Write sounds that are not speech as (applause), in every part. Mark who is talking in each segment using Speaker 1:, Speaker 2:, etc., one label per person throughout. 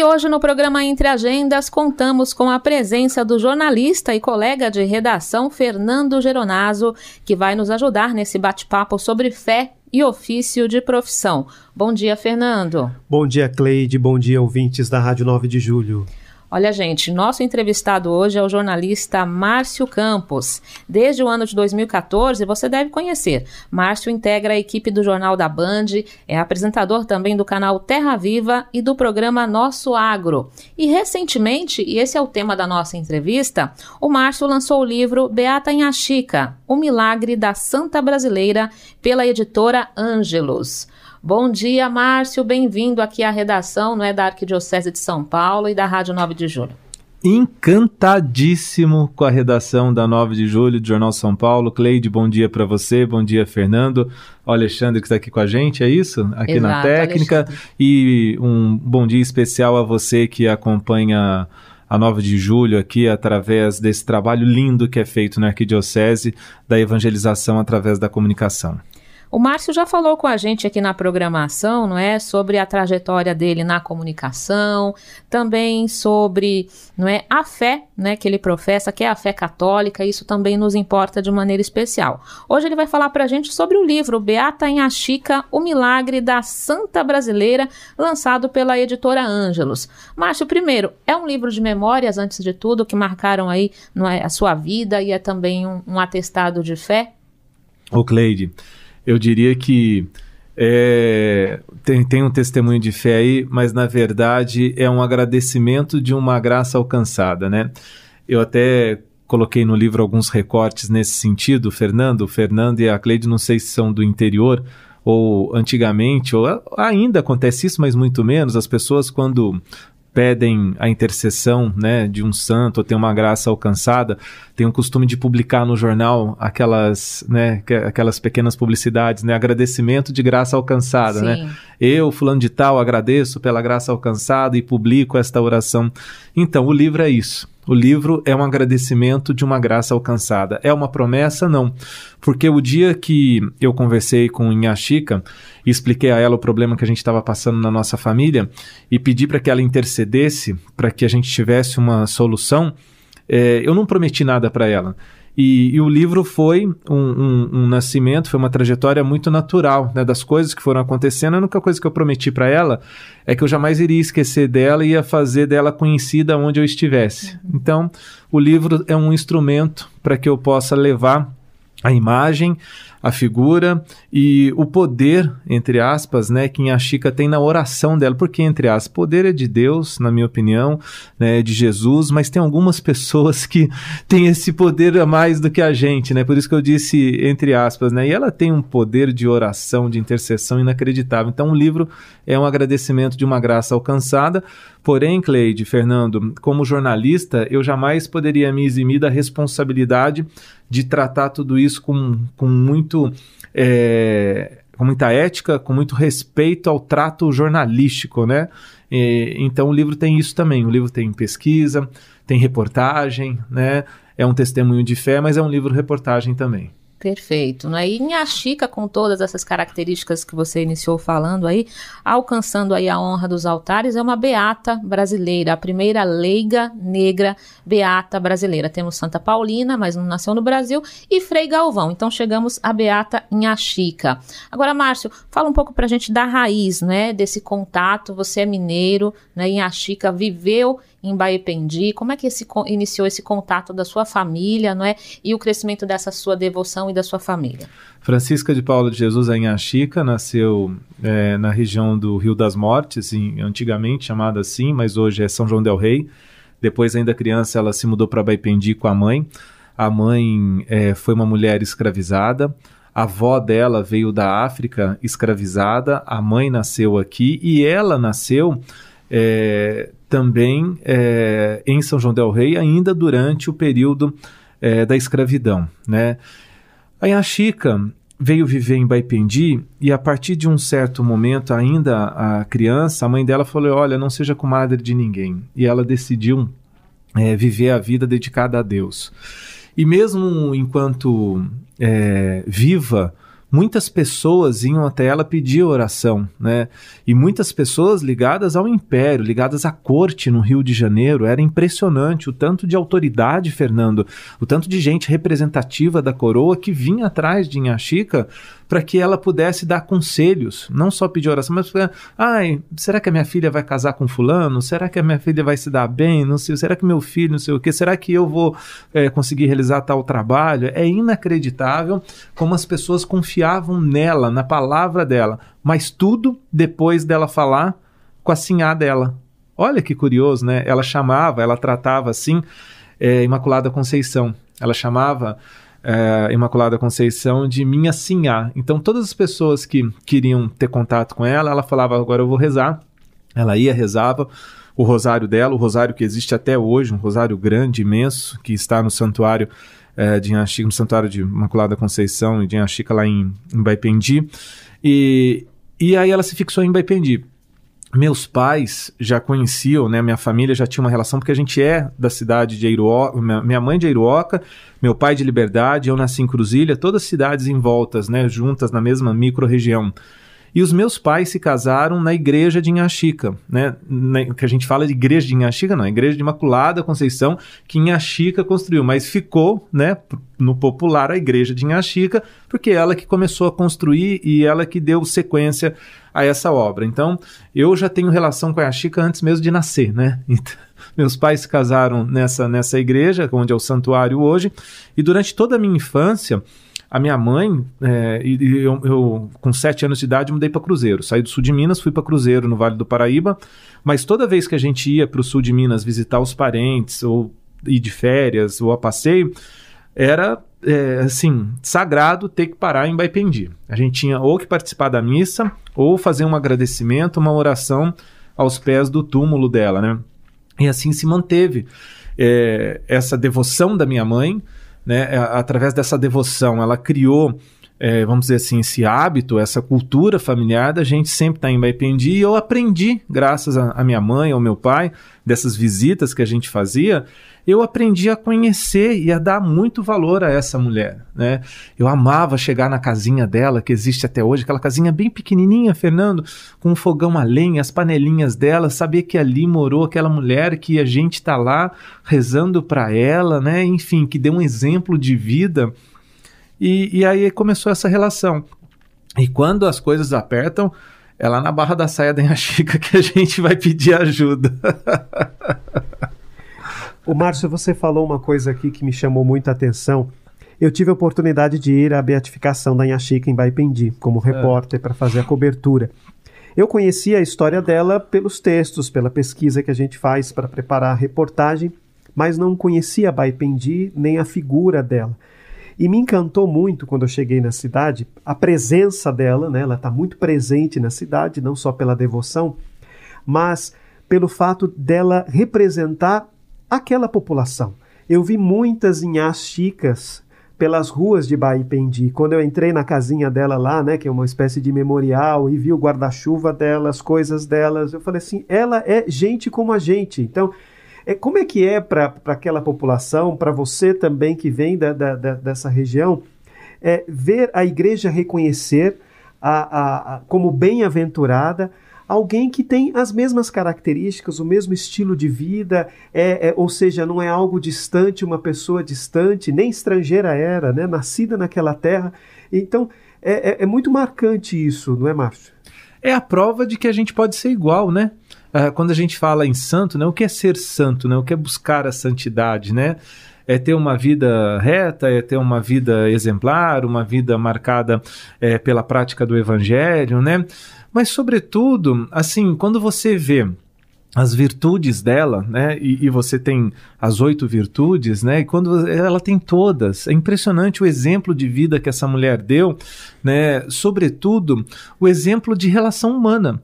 Speaker 1: E hoje no programa Entre Agendas contamos com a presença do jornalista e colega de redação Fernando Geronaso, que vai nos ajudar nesse bate-papo sobre fé e ofício de profissão. Bom dia, Fernando.
Speaker 2: Bom dia, Cleide. Bom dia, ouvintes da Rádio 9 de Julho.
Speaker 1: Olha, gente, nosso entrevistado hoje é o jornalista Márcio Campos. Desde o ano de 2014, você deve conhecer. Márcio integra a equipe do Jornal da Band, é apresentador também do canal Terra Viva e do programa Nosso Agro. E recentemente, e esse é o tema da nossa entrevista, o Márcio lançou o livro Beata Achica, O Milagre da Santa Brasileira, pela editora Ângelos. Bom dia, Márcio. Bem-vindo aqui à redação não é, da Arquidiocese de São Paulo e da Rádio 9 de Julho.
Speaker 3: Encantadíssimo com a redação da 9 de julho do Jornal São Paulo. Cleide, bom dia para você, bom dia, Fernando. O Alexandre que está aqui com a gente, é isso? Aqui
Speaker 1: Exato,
Speaker 3: na técnica.
Speaker 1: Alexandre.
Speaker 3: E um bom dia especial a você que acompanha a 9 de julho aqui através desse trabalho lindo que é feito na Arquidiocese da evangelização através da comunicação.
Speaker 1: O Márcio já falou com a gente aqui na programação, não é, sobre a trajetória dele na comunicação, também sobre, não é, a fé, né, que ele professa, que é a fé católica. Isso também nos importa de maneira especial. Hoje ele vai falar para a gente sobre o livro Beata em Achica, o Milagre da Santa Brasileira, lançado pela editora Ângelos. Márcio, primeiro, é um livro de memórias antes de tudo que marcaram aí, é, a sua vida e é também um, um atestado de fé.
Speaker 3: Ô Cleide, eu diria que é, tem, tem um testemunho de fé aí, mas na verdade é um agradecimento de uma graça alcançada, né? Eu até coloquei no livro alguns recortes nesse sentido, Fernando, Fernando e a Cleide, não sei se são do interior ou antigamente, ou ainda acontece isso, mas muito menos, as pessoas quando pedem a intercessão né, de um santo ou tem uma graça alcançada, tem o costume de publicar no jornal aquelas, né, aquelas pequenas publicidades, né, agradecimento de graça alcançada, né? Eu, fulano de tal, agradeço pela graça alcançada e publico esta oração. Então, o livro é isso. O livro é um agradecimento de uma graça alcançada. É uma promessa? Não. Porque o dia que eu conversei com Inhaxica e expliquei a ela o problema que a gente estava passando na nossa família e pedi para que ela intercedesse para que a gente tivesse uma solução, é, eu não prometi nada para ela. E, e, o livro foi um, um, um, nascimento, foi uma trajetória muito natural né, das coisas que foram acontecendo. A única coisa que eu prometi para ela é que eu jamais iria esquecer dela e ia fazer dela conhecida onde eu estivesse. Uhum. Então, o livro é um instrumento para que eu possa levar a imagem, a figura e o poder, entre aspas, né, que a Chica tem na oração dela. Porque, entre aspas, poder é de Deus, na minha opinião, né, de Jesus, mas tem algumas pessoas que (laughs) têm esse poder a mais do que a gente, né? Por isso que eu disse entre aspas, né? E ela tem um poder de oração, de intercessão inacreditável. Então, o livro é um agradecimento de uma graça alcançada. Porém, Cleide, Fernando, como jornalista, eu jamais poderia me eximir da responsabilidade de tratar tudo isso com, com muito. É, com muita ética, com muito respeito ao trato jornalístico, né? E, então o livro tem isso também. O livro tem pesquisa, tem reportagem, né? É um testemunho de fé, mas é um livro reportagem também.
Speaker 1: Perfeito. Né? E Inhaxica, com todas essas características que você iniciou falando aí, alcançando aí a honra dos altares, é uma beata brasileira, a primeira leiga negra beata brasileira. Temos Santa Paulina, mas não nasceu no Brasil, e Frei Galvão. Então chegamos a beata Inhaxica. Agora, Márcio, fala um pouco pra gente da raiz, né, desse contato. Você é mineiro, né, Inhaxica viveu em Baependi? Como é que esse, iniciou esse contato da sua família, não é? E o crescimento dessa sua devoção e da sua família?
Speaker 3: Francisca de Paula de Jesus Achica, nasceu é, na região do Rio das Mortes, em, antigamente chamada assim, mas hoje é São João del Rei. Depois, ainda criança, ela se mudou para Baipendi com a mãe. A mãe é, foi uma mulher escravizada. A avó dela veio da África escravizada. A mãe nasceu aqui e ela nasceu é, também é, em São João del Rei, ainda durante o período é, da escravidão. Né? A Inhaxica veio viver em Baipendi e a partir de um certo momento, ainda a criança, a mãe dela falou: Olha, não seja comadre de ninguém. E ela decidiu é, viver a vida dedicada a Deus. E mesmo enquanto é, viva, muitas pessoas iam até ela pedir oração, né? E muitas pessoas ligadas ao império, ligadas à corte no Rio de Janeiro. Era impressionante o tanto de autoridade, Fernando, o tanto de gente representativa da coroa que vinha atrás de Inha Chica para que ela pudesse dar conselhos, não só pedir oração, mas ai, será que a minha filha vai casar com fulano? Será que a minha filha vai se dar bem? Não sei, será que meu filho, não sei o que? Será que eu vou é, conseguir realizar tal trabalho? É inacreditável como as pessoas confiavam nela, na palavra dela, mas tudo depois dela falar com a sinhá dela. Olha que curioso, né? Ela chamava, ela tratava assim é, Imaculada Conceição. Ela chamava é, Imaculada Conceição de minha sinhá. Então, todas as pessoas que queriam ter contato com ela, ela falava: agora eu vou rezar. Ela ia, rezava o rosário dela, o rosário que existe até hoje, um rosário grande, imenso, que está no santuário é, de Inhaxica, no santuário de Imaculada Conceição e de Inhaxica lá em, em Baipendi. E, e aí ela se fixou em Baipendi meus pais já conheciam, né? Minha família já tinha uma relação, porque a gente é da cidade de Airuoca, minha mãe de Airuoca, meu pai de Liberdade, eu nasci em Cruzilha, todas cidades em voltas, né? Juntas na mesma micro-região. E os meus pais se casaram na igreja de Inhaxica, né? Na, que a gente fala de igreja de Inhaxica, não, igreja de Imaculada Conceição, que Inhaxica construiu, mas ficou, né, no popular a igreja de Inhaxica, porque ela que começou a construir e ela que deu sequência a essa obra. Então, eu já tenho relação com a Inhaxica antes mesmo de nascer, né? (laughs) Então, meus pais se casaram nessa, nessa igreja, onde é o santuário hoje, e durante toda a minha infância, a minha mãe, é, e eu, eu, com sete anos de idade, mudei para Cruzeiro. Saí do sul de Minas, fui para Cruzeiro, no Vale do Paraíba. Mas toda vez que a gente ia para o sul de Minas visitar os parentes, ou ir de férias, ou a passeio, era é, assim, sagrado ter que parar em Baipendi. A gente tinha ou que participar da missa, ou fazer um agradecimento, uma oração aos pés do túmulo dela, né? E assim se manteve é, essa devoção da minha mãe né, é, através dessa devoção, ela criou, é, vamos dizer assim, esse hábito, essa cultura familiar da gente sempre estar tá em Baipendi. E eu aprendi, graças a, minha mãe, ao meu pai, dessas visitas que a gente fazia, eu aprendi a conhecer e a dar muito valor a essa mulher. Né? Eu amava chegar na casinha dela, que existe até hoje, aquela casinha bem pequenininha, Fernando, com um fogão a lenha, as panelinhas dela, saber que ali morou aquela mulher que a gente está lá rezando para ela, né? enfim, que deu um exemplo de vida. E, e aí começou essa relação. E quando as coisas apertam, é lá na barra da saia da Chica (laughs) que a gente vai pedir ajuda. (laughs)
Speaker 2: O Márcio, você falou uma coisa aqui que me chamou muita atenção. Eu tive a oportunidade de ir à beatificação da Inhaxica em Baipendi, como é. repórter, para fazer a cobertura. Eu conhecia a história dela pelos textos, pela pesquisa que a gente faz para preparar a reportagem, mas não conhecia Baipendi nem a figura dela. E me encantou muito quando eu cheguei na cidade a presença dela, né? ela está muito presente na cidade, não só pela devoção, mas pelo fato dela representar aquela população. Eu vi muitas inhás chicas pelas ruas de Baipendi. Quando eu entrei na casinha dela lá, né, que é uma espécie de memorial, e vi o guarda-chuva dela, as coisas delas, eu falei assim, ela é gente como a gente. Então, é, como é que é para aquela população, para você também que vem da, da, da, dessa região, é, ver a igreja reconhecer a, a, a como bem-aventurada alguém que tem as mesmas características, o mesmo estilo de vida, é, é, ou seja, não é algo distante, uma pessoa distante, nem estrangeira era, né? nascida naquela terra. Então, é, é, é muito marcante isso, não é, Márcio?
Speaker 3: É a prova de que a gente pode ser igual, né? Uh, quando a gente fala em santo, né, o que é ser santo, né? o que é buscar a santidade, né? é ter uma vida reta, é ter uma vida exemplar, uma vida marcada é, pela prática do evangelho, né? Mas, sobretudo, assim, quando você vê as virtudes dela, né? E, e, você tem as oito virtudes, né? E quando ela tem todas, é impressionante o exemplo de vida que essa mulher deu, né? Sobretudo o exemplo de relação humana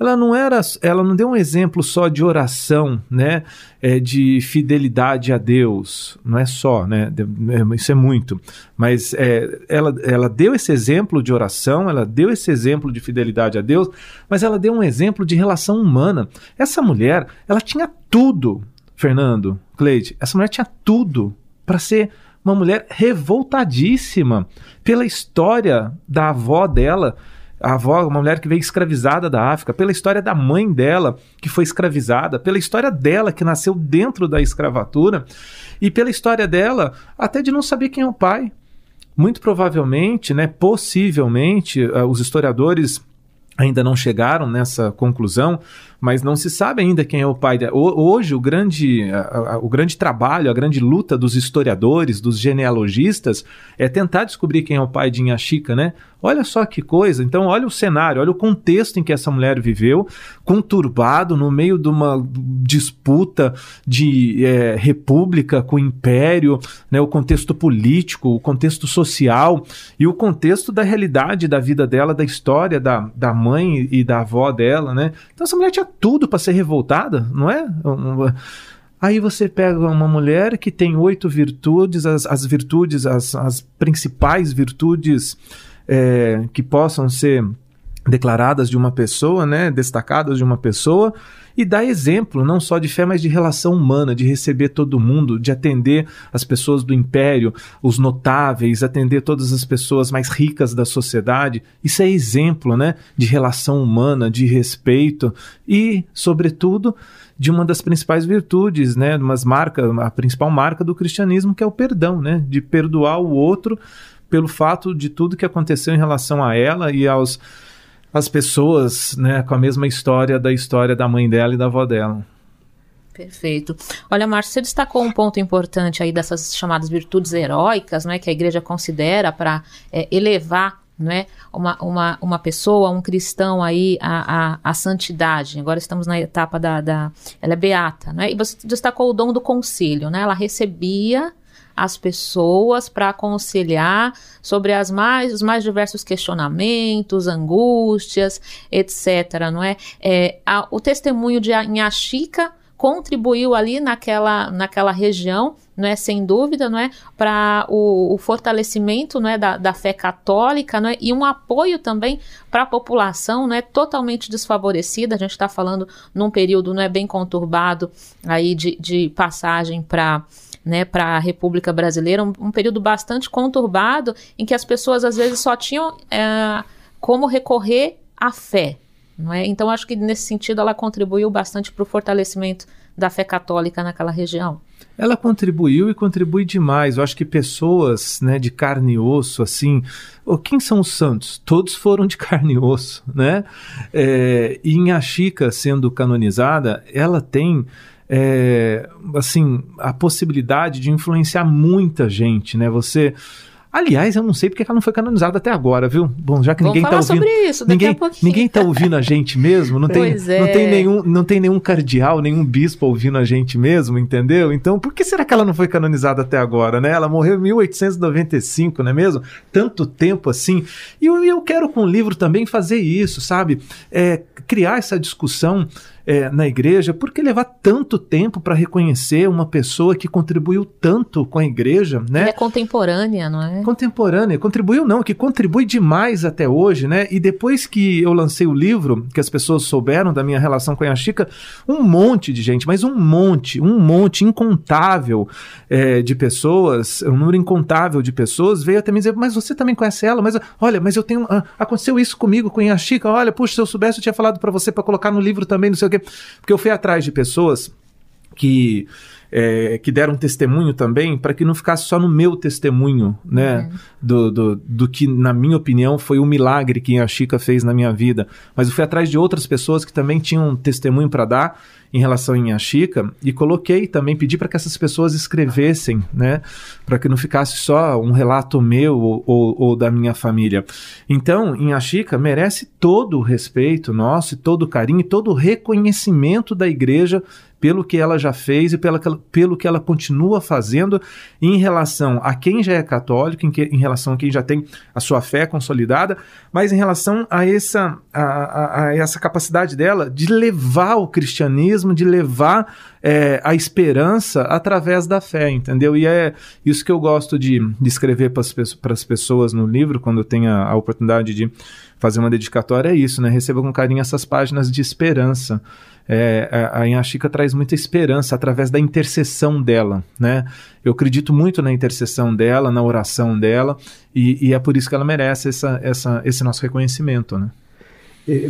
Speaker 3: ela não era, ela não deu um exemplo só de oração, né, é, de fidelidade a Deus, não é só, né, é, isso é muito, mas é, ela, ela deu esse exemplo de oração, ela deu esse exemplo de fidelidade a Deus, mas ela deu um exemplo de relação humana. Essa mulher, ela tinha tudo, Fernando, Cleide, essa mulher tinha tudo para ser uma mulher revoltadíssima pela história da avó dela, a avó, uma mulher que veio escravizada da África, pela história da mãe dela, que foi escravizada, pela história dela, que nasceu dentro da escravatura, e pela história dela, até de não saber quem é o pai. Muito provavelmente, né, possivelmente, uh, os historiadores ainda não chegaram nessa conclusão, mas não se sabe ainda quem é o pai. Hoje, o grande, o grande trabalho, a grande luta dos historiadores, dos genealogistas, é tentar descobrir quem é o pai de Inhaxica, né? Olha só que coisa. Então, olha o cenário, olha o contexto em que essa mulher viveu, conturbado no meio de uma disputa de é, república com o império, né, o contexto político, o contexto social e o contexto da realidade da vida dela, da história da, da mãe e da avó dela, né? Então, essa mulher tinha tudo para ser revoltada, não é? Aí você pega uma mulher que tem oito virtudes, as, as virtudes, as, as principais virtudes é, que possam ser declaradas de uma pessoa, né, destacadas de uma pessoa, e dá exemplo não só de fé, mas de relação humana, de receber todo mundo, de atender as pessoas do império, os notáveis, atender todas as pessoas mais ricas da sociedade. Isso é exemplo, né, de relação humana, de respeito e, sobretudo, de uma das principais virtudes, né, umas marca, a principal marca do cristianismo, que é o perdão, né, de perdoar o outro pelo fato de tudo que aconteceu em relação a ela e aos as pessoas, né, com a mesma história da história da mãe dela e da avó dela.
Speaker 1: Perfeito. Olha, Márcio, você destacou um ponto importante aí dessas chamadas virtudes heróicas, né, que a igreja considera para é, elevar né, uma, uma, uma pessoa, um cristão aí a, a santidade. Agora estamos na etapa da, da ela é beata, né? E você destacou o dom do conselho, né? Ela recebia as pessoas para aconselhar sobre as mais, os mais diversos questionamentos, angústias, etc. Não é? é a, o testemunho de Inhaxica contribuiu ali naquela, naquela região, não é sem dúvida, não é para o, o, fortalecimento, não é da, da fé católica, não é e um apoio também para a população, não é totalmente desfavorecida. A gente está falando num período não é bem conturbado aí de, de passagem para né, para a República Brasileira, um, um, período bastante conturbado em que as pessoas às vezes só tinham é, como recorrer à fé. Não é? Então, acho que nesse sentido ela contribuiu bastante para o fortalecimento da fé católica naquela região.
Speaker 3: Ela contribuiu e contribui demais. Eu acho que pessoas né, de carne e osso, assim. Quem são os santos? Todos foram de (laughs) carne e osso, né? É, e Chica sendo canonizada, ela tem é, assim, a possibilidade de influenciar muita gente, né? Você Aliás, eu não sei porque ela não foi canonizada até agora, viu? Bom, já que Vamos ninguém tá ouvindo.
Speaker 1: Sobre isso, daqui
Speaker 3: ninguém,
Speaker 1: a pouquinho.
Speaker 3: ninguém tá ouvindo a gente mesmo, não tem, é. não tem nenhum, não tem nenhum cardeal, nenhum bispo ouvindo a gente mesmo, entendeu? Então, por que será que ela não foi canonizada até agora, né? Ela morreu em 1895, não é mesmo? Tanto tempo assim. E eu, eu quero com o livro também fazer isso, sabe? É, criar essa discussão é, na igreja, por que levar tanto tempo para reconhecer uma pessoa que contribuiu tanto com a igreja, né?
Speaker 1: é contemporânea, não é?
Speaker 3: Contemporânea, contribuiu não, que contribui demais até hoje, né? E depois que eu lancei o livro, que as pessoas souberam da minha relação com a Chica, um monte de gente, mas um monte, um monte incontável é, de pessoas, um número incontável de pessoas veio até me dizer, mas você também conhece ela? Mas olha, mas eu tenho, ah, aconteceu isso comigo com a Chica, olha, puxa, se eu soubesse eu tinha falado para você para colocar no livro também, não sei o quê. Porque eu fui atrás de pessoas que é, que deram testemunho também, para que não ficasse só no meu testemunho, né? Uhum. Do, do, do, que, na minha opinião, foi o um milagre que a Chica fez na minha vida. Mas eu fui atrás de outras pessoas que também tinham testemunho para dar em relação a Chica e coloquei também, pedi para que essas pessoas escrevessem, né? Para que não ficasse só um relato meu ou, ou, ou da minha família. Então, Chica merece todo o respeito nosso, todo o carinho e todo o reconhecimento da igreja pelo que ela já fez e pela, pelo que ela continua fazendo em relação a quem já é católico, em, que, em relação a quem já tem a sua fé consolidada, mas em relação a essa, a, a, a essa capacidade dela de levar o cristianismo, de levar é, a esperança através da fé, entendeu? E é isso que eu gosto de, de escrever para as pessoas no livro, quando eu tenho a, a oportunidade de fazer uma dedicatória, é isso, né? Receba com carinho essas páginas de esperança é, a Inhaxica traz muita esperança através da intercessão dela, né? Eu acredito muito na intercessão dela, na oração dela, e, e é por isso que ela merece essa, essa, esse nosso reconhecimento, né?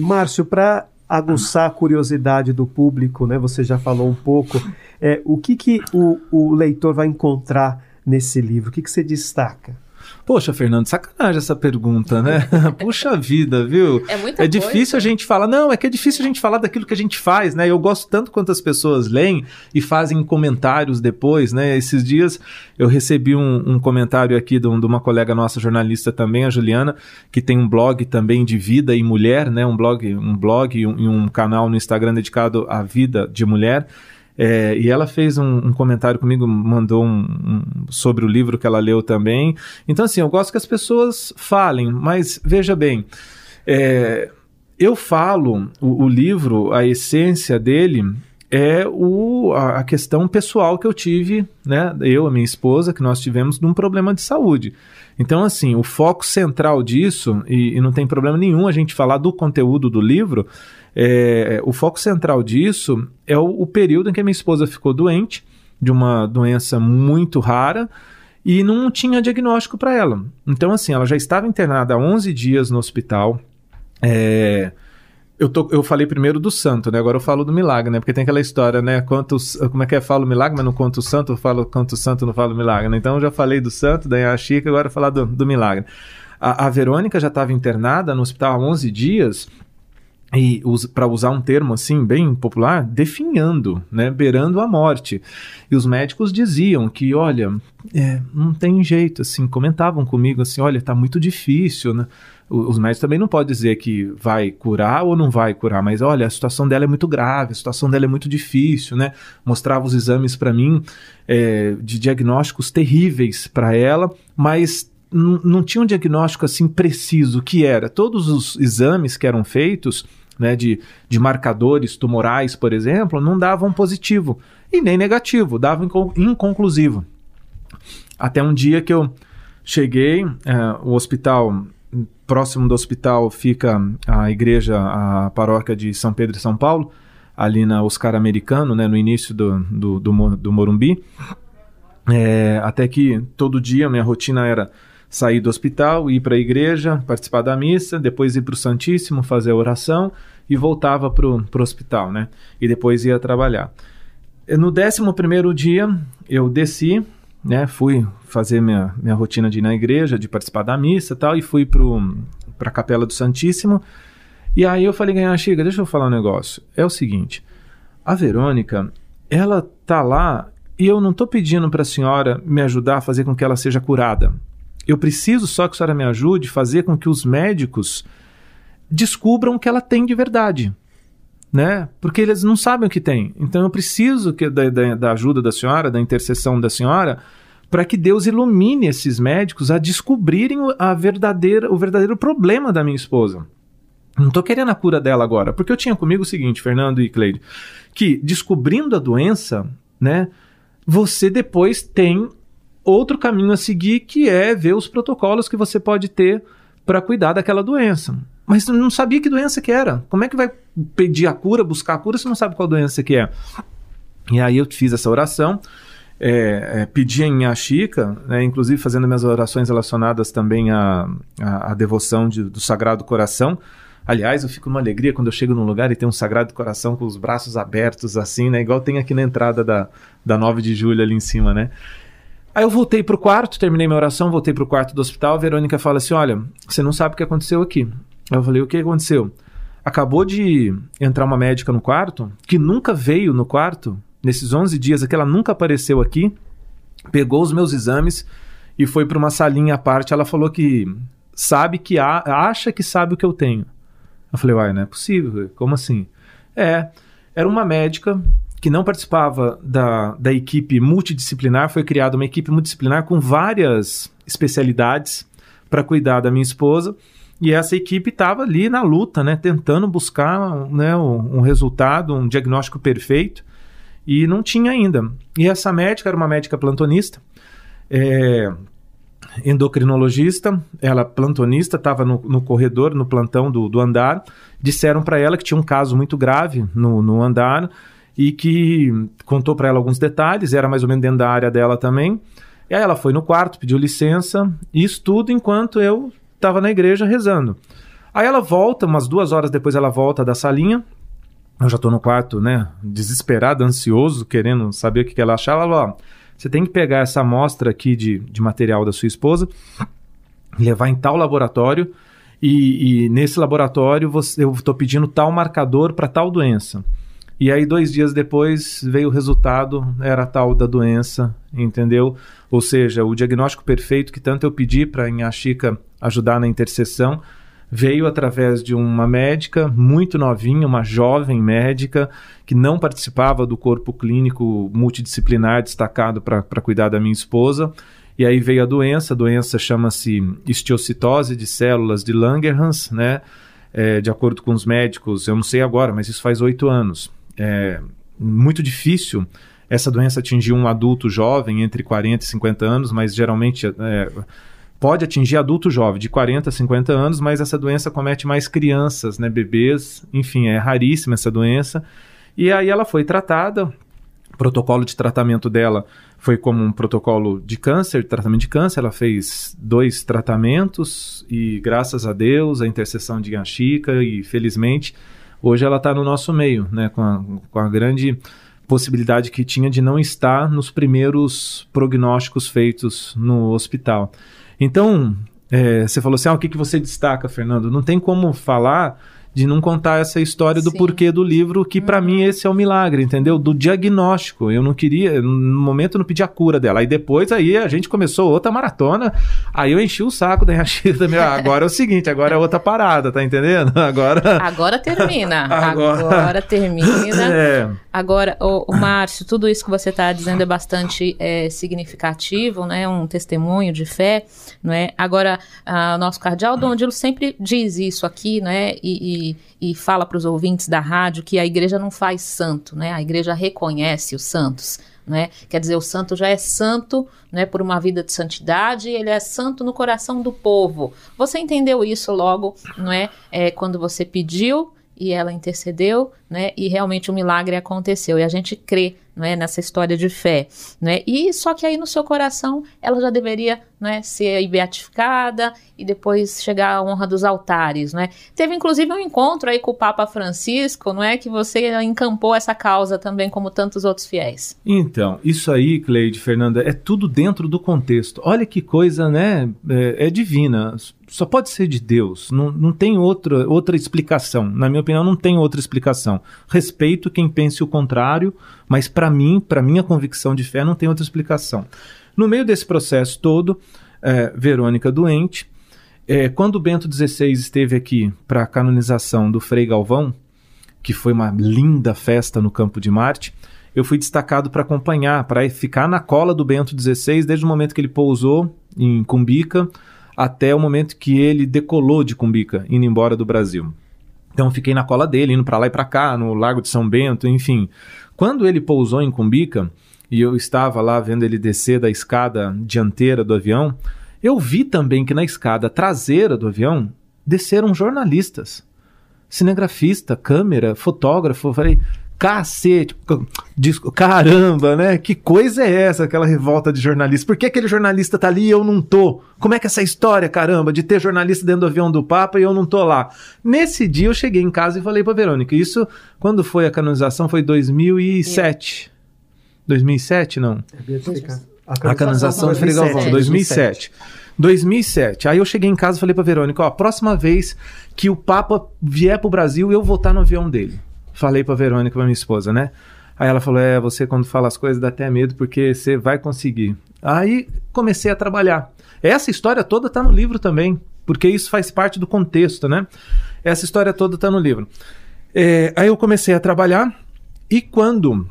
Speaker 2: Márcio, para aguçar a curiosidade do público, né? Você já falou um pouco. É, o que, que o, o leitor vai encontrar nesse livro? O que, que você destaca?
Speaker 3: Poxa, Fernando, sacanagem essa pergunta, né? (laughs) Puxa vida, viu?
Speaker 1: É muita
Speaker 3: É difícil a gente falar. Não, é que é difícil a gente falar daquilo que a gente faz, né? Eu gosto tanto quanto as pessoas leem e fazem comentários depois, né? Esses dias eu recebi um, um comentário aqui de, um, de, uma colega nossa jornalista também, a Juliana, que tem um blog também de vida e mulher, né? Um blog, um blog e um, e um canal no Instagram dedicado à vida de mulher. É, e ela fez um, um, comentário comigo, mandou um, um, sobre o livro que ela leu também. Então, assim, eu gosto que as pessoas falem, mas veja bem, é, eu falo, o, o, livro, a essência dele é o, a, a, questão pessoal que eu tive, né? Eu, a minha esposa, que nós tivemos num problema de saúde. Então, assim, o foco central disso, e, e não tem problema nenhum a gente falar do conteúdo do livro, é, o foco central disso é o, o período em que minha esposa ficou doente, de uma doença muito rara, e não tinha diagnóstico para ela. Então, assim, ela já estava internada há 11 dias no hospital. É, eu, tô, eu falei primeiro do santo, né? Agora eu falo do milagre, né? Porque tem aquela história, né? Quantos, como é que é? Falo milagre, mas não conto o santo, eu falo quanto santo, não falo milagre, né? Então eu já falei do santo, daí a Chica, agora falar do, do milagre. A, a Verônica já estava internada no hospital há 11 dias e para usar um termo assim bem popular, definhando, né, beirando a morte. E os médicos diziam que, olha, é, não tem jeito, assim, comentavam comigo assim, olha, tá muito difícil, né? Os médicos também não podem dizer que vai curar ou não vai curar, mas olha, a situação dela é muito grave, a situação dela é muito difícil, né? Mostrava os exames para mim é, de diagnósticos terríveis para ela, mas não tinha um diagnóstico assim preciso que era. Todos os exames que eram feitos né, de, de marcadores tumorais, por exemplo, não davam positivo e nem negativo, davam inconclusivo. Até um dia que eu cheguei, é, o hospital, próximo do hospital fica a igreja, a paróquia de São Pedro e São Paulo, ali na Oscar Americano, né, no início do, do, do, do Morumbi. É, até que todo dia minha rotina era sair do hospital, ir para a igreja, participar da missa, depois ir para o Santíssimo, fazer a oração e voltava para o hospital, né? E depois ia trabalhar. No décimo primeiro dia, eu desci, né? Fui fazer minha, minha rotina de ir na igreja, de participar da missa tal, e fui para a Capela do Santíssimo. E aí eu falei, ganhar Chica, deixa eu falar um negócio. É o seguinte, a Verônica, ela tá lá e eu não estou pedindo para a senhora me ajudar a fazer com que ela seja curada. Eu preciso só que a senhora me ajude a fazer com que os médicos descubram o que ela tem de verdade. Né? Porque eles não sabem o que tem. Então eu preciso que da, da, da ajuda da senhora, da intercessão da senhora, para que Deus ilumine esses médicos a descobrirem a verdadeira, o verdadeiro problema da minha esposa. Não estou querendo a cura dela agora, porque eu tinha comigo o seguinte, Fernando e Cleide, que descobrindo a doença, né, você depois tem outro caminho a seguir que é ver os protocolos que você pode ter para cuidar daquela doença. Mas não sabia que doença que era. Como é que vai pedir a cura, buscar a cura, se não sabe qual doença que é? E aí eu fiz essa oração, é, é, pedi em Achica, né, inclusive fazendo minhas orações relacionadas também à, à, à devoção de, do Sagrado Coração. Aliás, eu fico numa alegria quando eu chego num lugar e tem um Sagrado Coração com os braços abertos, assim, né? Igual tem aqui na entrada da, da 9 de julho ali em cima, né? Aí eu voltei pro quarto, terminei minha oração, voltei pro quarto do hospital. A Verônica fala assim: Olha, você não sabe o que aconteceu aqui. Eu falei: O que aconteceu? Acabou de entrar uma médica no quarto, que nunca veio no quarto, nesses 11 dias aqui, ela nunca apareceu aqui, pegou os meus exames e foi para uma salinha à parte. Ela falou que sabe que a, acha que sabe o que eu tenho. Eu falei: Uai, não é possível, como assim? É, era uma médica que não participava da, da equipe multidisciplinar, foi criada uma equipe multidisciplinar com várias especialidades para cuidar da minha esposa. E essa equipe estava ali na luta, né, tentando buscar né, um, resultado, um diagnóstico perfeito, e não tinha ainda. E essa médica era uma médica plantonista, é, endocrinologista, ela plantonista, estava no, no, corredor, no plantão do, do andar. Disseram para ela que tinha um caso muito grave no, no andar e que contou para ela alguns detalhes, era mais ou menos dentro da área dela também. E aí ela foi no quarto, pediu licença, e isso tudo enquanto eu estava na igreja rezando. Aí ela volta, umas duas horas depois ela volta da salinha. Eu já estou no quarto, né, desesperado, ansioso, querendo saber o que, que ela achava. Ela falou, ó, você tem que pegar essa amostra aqui de, de material da sua esposa, levar em tal laboratório, e, e nesse laboratório você, eu estou pedindo tal marcador para tal doença. E aí, dois dias depois, veio o resultado, era tal da doença, entendeu? Ou seja, o diagnóstico perfeito que tanto eu pedi para a Chica ajudar na intercessão, veio através de uma médica muito novinha, uma jovem médica, que não participava do corpo clínico multidisciplinar destacado para cuidar da minha esposa. E aí veio a doença, a doença chama-se estiocitose de células de Langerhans, né? É, de acordo com os médicos, eu não sei agora, mas isso faz oito anos é muito difícil essa doença atingir um adulto jovem entre 40 e 50 anos, mas geralmente é, pode atingir adulto jovem de 40 a 50 anos, mas essa doença comete mais crianças, né, bebês, enfim, é raríssima essa doença. E aí ela foi tratada, o protocolo de tratamento dela foi como um protocolo de câncer, tratamento de câncer, ela fez dois tratamentos e graças a Deus, a intercessão de Ganchica e felizmente Hoje ela está no nosso meio, né, com a, com a grande possibilidade que tinha de não estar nos primeiros prognósticos feitos no hospital. Então, é, você falou assim: ah, o que, que você destaca, Fernando? Não tem como falar de não contar essa história do Sim. porquê do livro, que para mim esse é o milagre, entendeu? Do diagnóstico. Eu não queria, no momento eu não pedi a cura dela. Aí depois aí a gente começou outra maratona, aí eu enchi o saco da Yashida. (laughs) Ah, agora é o seguinte, agora é outra parada, tá entendendo? (laughs) Agora
Speaker 1: Agora termina. (laughs) agora... agora termina. É. Agora, o, o Márcio, tudo isso que você está dizendo é bastante é, significativo, né? Um testemunho de fé, não é? Agora, o nosso cardeal Dom Dilo sempre diz isso aqui, né? e, e e, fala para os ouvintes da rádio que a igreja não faz santo, né? A igreja reconhece os santos. Né? Quer dizer, o santo já é santo né, por uma vida de santidade, ele é santo no coração do povo. Você entendeu isso logo, não é? é quando você pediu e ela intercedeu, né? E realmente o milagre aconteceu. E a gente crê é, nessa história de fé. Né? E só que aí no seu coração ela já deveria né, ser beatificada e depois chegar à honra dos altares. Né? Teve inclusive um encontro aí com o Papa Francisco, não é? Que você encampou essa causa também, como tantos outros fiéis.
Speaker 3: Então, isso aí, Cleide, Fernanda, é tudo dentro do contexto. Olha que coisa, né? É, é divina. Só pode ser de Deus. Não, não tem outra, outra explicação. Na minha opinião, não tem outra explicação. Respeito quem pense o contrário mas para mim, para minha convicção de fé, não tem outra explicação. No meio desse processo todo, é, Verônica doente, é, quando o Bento XVI esteve aqui para a canonização do Frei Galvão, que foi uma linda festa no Campo de Marte, eu fui destacado para acompanhar, para ficar na cola do Bento XVI desde o momento que ele pousou em Cumbica até o momento que ele decolou de Cumbica, indo embora do Brasil. Então fiquei na cola dele, indo para lá e para cá, no Lago de São Bento, enfim. Quando ele pousou em Cumbica, e eu estava lá vendo ele descer da escada dianteira do avião, eu vi também que na escada traseira do avião desceram jornalistas. Cinegrafista, câmera, fotógrafo. Eu falei, cacete, caramba, né? Que coisa é essa, aquela revolta de jornalista? Por que aquele jornalista tá ali e eu não tô? Como é que é essa história, caramba, de ter jornalista dentro do avião do Papa e eu não tô lá? Nesse dia eu cheguei em casa e falei pra Verônica, isso, quando foi a canonização, foi 2007. 2007, não? A canonização do Frei Galvão, 2007. 2007. Aí eu cheguei em casa e falei pra Verônica, ó, a próxima vez que o Papa vier pro Brasil, eu vou estar no avião dele falei pra Verônica, pra minha esposa, né? Aí ela falou: É, você quando fala as coisas dá até medo porque você vai conseguir. Aí comecei a trabalhar. Essa história toda tá no livro também, porque isso faz parte do contexto, né? Essa história toda tá no livro. É, aí eu comecei a trabalhar e quando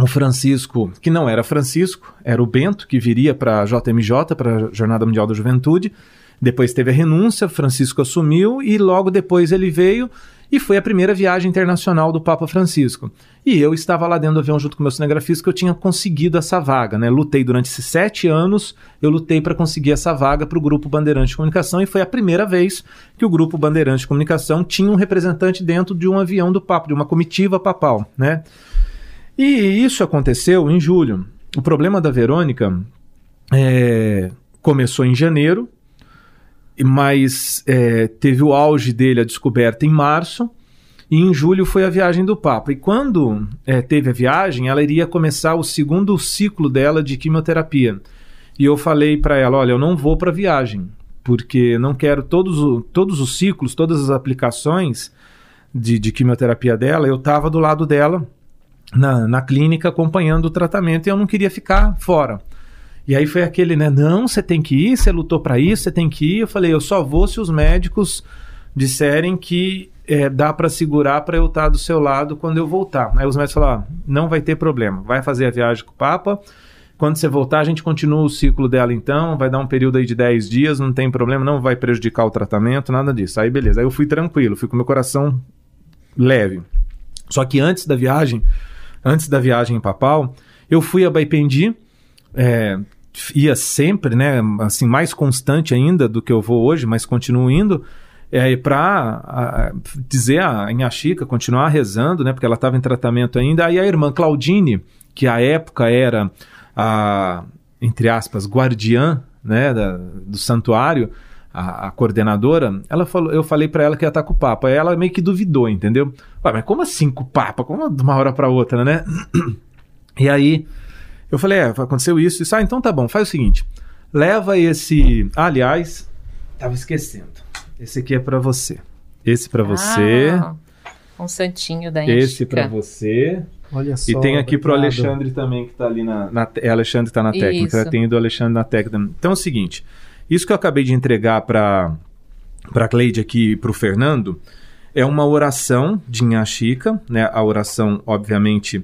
Speaker 3: o Francisco, que não era Francisco, era o Bento, que viria para a JMJ, para a Jornada Mundial da Juventude, depois teve a renúncia, Francisco assumiu e logo depois ele veio e foi a primeira viagem internacional do Papa Francisco. E eu estava lá dentro do avião junto com meu cinegrafista que eu tinha conseguido essa vaga, né? Lutei durante esses sete anos, eu lutei para conseguir essa vaga para o Grupo Bandeirante de Comunicação e foi a primeira vez que o Grupo Bandeirante de Comunicação tinha um representante dentro de um avião do Papa, de uma comitiva papal, né? E isso aconteceu em julho. O problema da Verônica é, começou em janeiro, mas é, teve o auge dele, a descoberta, em março, e em julho foi a viagem do Papa. E quando é, teve a viagem, ela iria começar o segundo ciclo dela de quimioterapia. E eu falei para ela: olha, eu não vou para a viagem, porque não quero todos, o, todos os ciclos, todas as aplicações de, de quimioterapia dela. Eu estava do lado dela na, na clínica acompanhando o tratamento e eu não queria ficar fora. E aí foi aquele, né? Não, você tem que ir, você lutou para isso, você tem que ir. Eu falei, eu só vou se os médicos disserem que é, dá para segurar para eu estar do seu lado quando eu voltar. Aí os médicos falaram, ah, não vai ter problema, vai fazer a viagem com o Papa. Quando você voltar, a gente continua o ciclo dela então, vai dar um período aí de 10 dias, não tem problema, não vai prejudicar o tratamento, nada disso. Aí beleza, aí eu fui tranquilo, fui com meu coração leve. Só que antes da viagem, antes da viagem papal, eu fui a Baipendi, é, ia sempre, né, assim, mais constante ainda do que eu vou hoje, mas continuo indo, é, para dizer a Inhaxica, continuar rezando, né, porque ela estava em tratamento ainda. Aí a irmã Claudine, que à época era a, entre aspas, guardiã, né, da, do santuário, a, a, coordenadora, ela falou, eu falei para ela que ia estar com o Papa. Aí ela meio que duvidou, entendeu? Ué, mas como assim com o Papa? Como de uma hora para outra, né? (clears throat) E aí eu falei, é, aconteceu isso, isso. Ah, então tá bom, faz o seguinte. Leva esse. Ah, aliás, tava esquecendo. Esse aqui é para você. Esse para você.
Speaker 1: Ah, um santinho da
Speaker 3: Esse para você.
Speaker 2: Olha só.
Speaker 3: E tem aqui
Speaker 2: obrigado.
Speaker 3: pro Alexandre também, que tá ali na. na é Alexandre tá na técnica.
Speaker 1: Isso.
Speaker 3: Tem do Alexandre na técnica. Então é o seguinte: isso que eu acabei de entregar para para Cleide aqui pro Fernando é uma oração de Inhaxica, né? A oração, obviamente,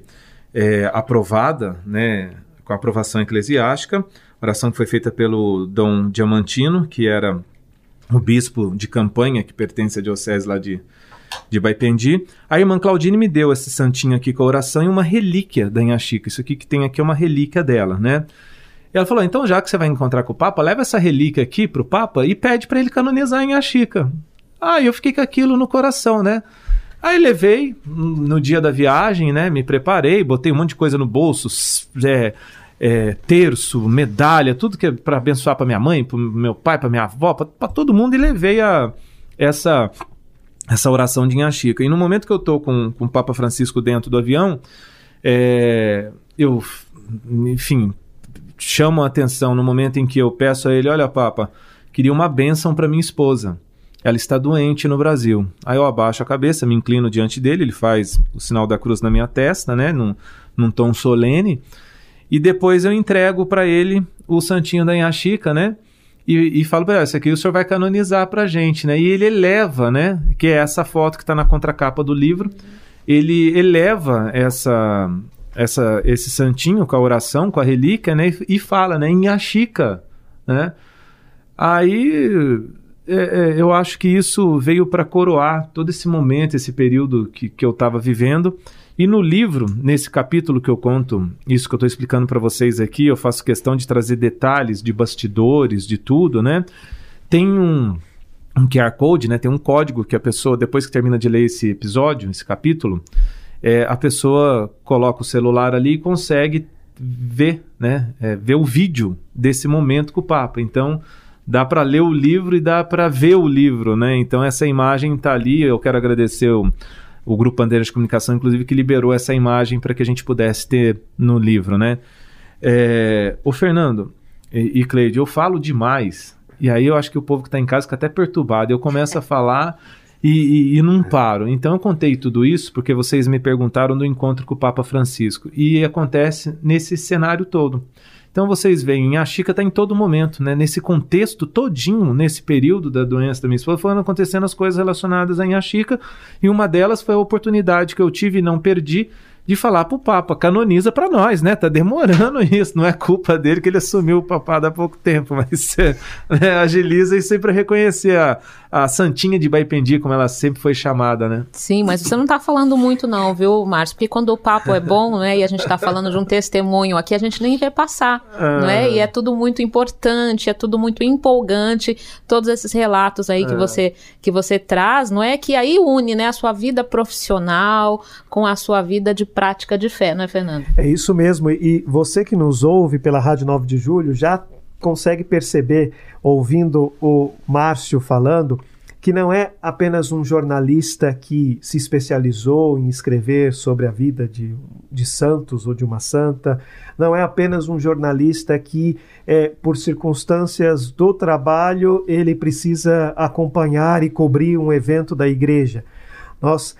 Speaker 3: é, aprovada, né? Com a aprovação eclesiástica. Oração que foi feita pelo Dom Diamantino, que era o bispo de campanha que pertence à diocese lá de, de Baipendi. A irmã Claudine me deu esse santinho aqui com a oração e uma relíquia da Inhaxica. Isso aqui que tem aqui é uma relíquia dela, né? E ela falou: então, já que você vai encontrar com o Papa, leva essa relíquia aqui pro Papa e pede para ele canonizar a Inhaxica. Ah, eu fiquei com aquilo no coração, né? Aí levei no dia da viagem, né? Me preparei, botei um monte de coisa no bolso, é, é, terço, medalha, tudo que é para abençoar para minha mãe, para meu pai, para minha avó, para todo mundo e levei a, essa essa oração de Inhaxica. E no momento que eu tô com, com o Papa Francisco dentro do avião, é, eu, enfim, chamo a atenção no momento em que eu peço a ele, olha, Papa, queria uma bênção para minha esposa. Ela está doente no Brasil. Aí eu abaixo a cabeça, me inclino diante dele, ele faz o sinal da cruz na minha testa, né, num, num tom solene. E depois eu entrego para ele o santinho da Inhaxica, né? E, e falo para ele, esse aqui o senhor vai canonizar pra gente, né? E ele eleva, né? Que é essa foto que está na contracapa do livro. Ele eleva essa, essa, esse santinho com a oração, com a relíquia, né? E, e fala, né? Inhaxica, né? Aí é, é, eu acho que isso veio para coroar todo esse momento, esse período que, que eu estava vivendo. E no livro, nesse capítulo que eu conto, isso que eu estou explicando para vocês aqui, eu faço questão de trazer detalhes de bastidores, de tudo, né? Tem um, um QR Code, né? Tem um código que a pessoa, depois que termina de ler esse episódio, esse capítulo, é, a pessoa coloca o celular ali e consegue ver, né? É, ver o vídeo desse momento com o Papa. Então, dá para ler o livro e dá para ver o livro, né? Então, essa imagem está ali. Eu quero agradecer o o Grupo Bandeiras de Comunicação, inclusive, que liberou essa imagem para que a gente pudesse ter no livro, né? É, o Fernando e, e Cleide, eu falo demais, e aí eu acho que o povo que está em casa fica até perturbado. Eu começo a falar e, e, e, não paro. Então eu contei tudo isso porque vocês me perguntaram do encontro com o Papa Francisco. E acontece nesse cenário todo. Então vocês veem, a Chica está em todo momento, né? Nesse contexto todinho, nesse período da doença da minha esposa, foram acontecendo as coisas relacionadas a Inhaxica, e uma delas foi a oportunidade que eu tive e não perdi de falar para o Papa, canoniza para nós, né? Tá demorando (laughs) isso, não é culpa dele que ele assumiu o papado há pouco tempo, (laughs) mas né, agiliza e sempre reconhecer a, a Santinha de Baipendi, como ela sempre foi chamada, né?
Speaker 1: Sim, mas você não está falando muito não, viu, Márcio? Porque quando o papo é bom, né, e a gente está falando de um testemunho aqui, a gente nem vê passar, ah. não é? E é tudo muito importante, é tudo muito empolgante, todos esses relatos aí que, ah. você, que você traz, não é? Que aí une, né, a sua vida profissional com a sua vida de prática de fé, não é, Fernando?
Speaker 2: É isso mesmo, e você que nos ouve pela Rádio 9 de Julho já consegue perceber, ouvindo o Márcio falando, que não é apenas um jornalista que se especializou em escrever sobre a vida de, de santos ou de uma santa, não é apenas um jornalista que, é, por circunstâncias do trabalho, ele precisa acompanhar e cobrir um evento da igreja. Nós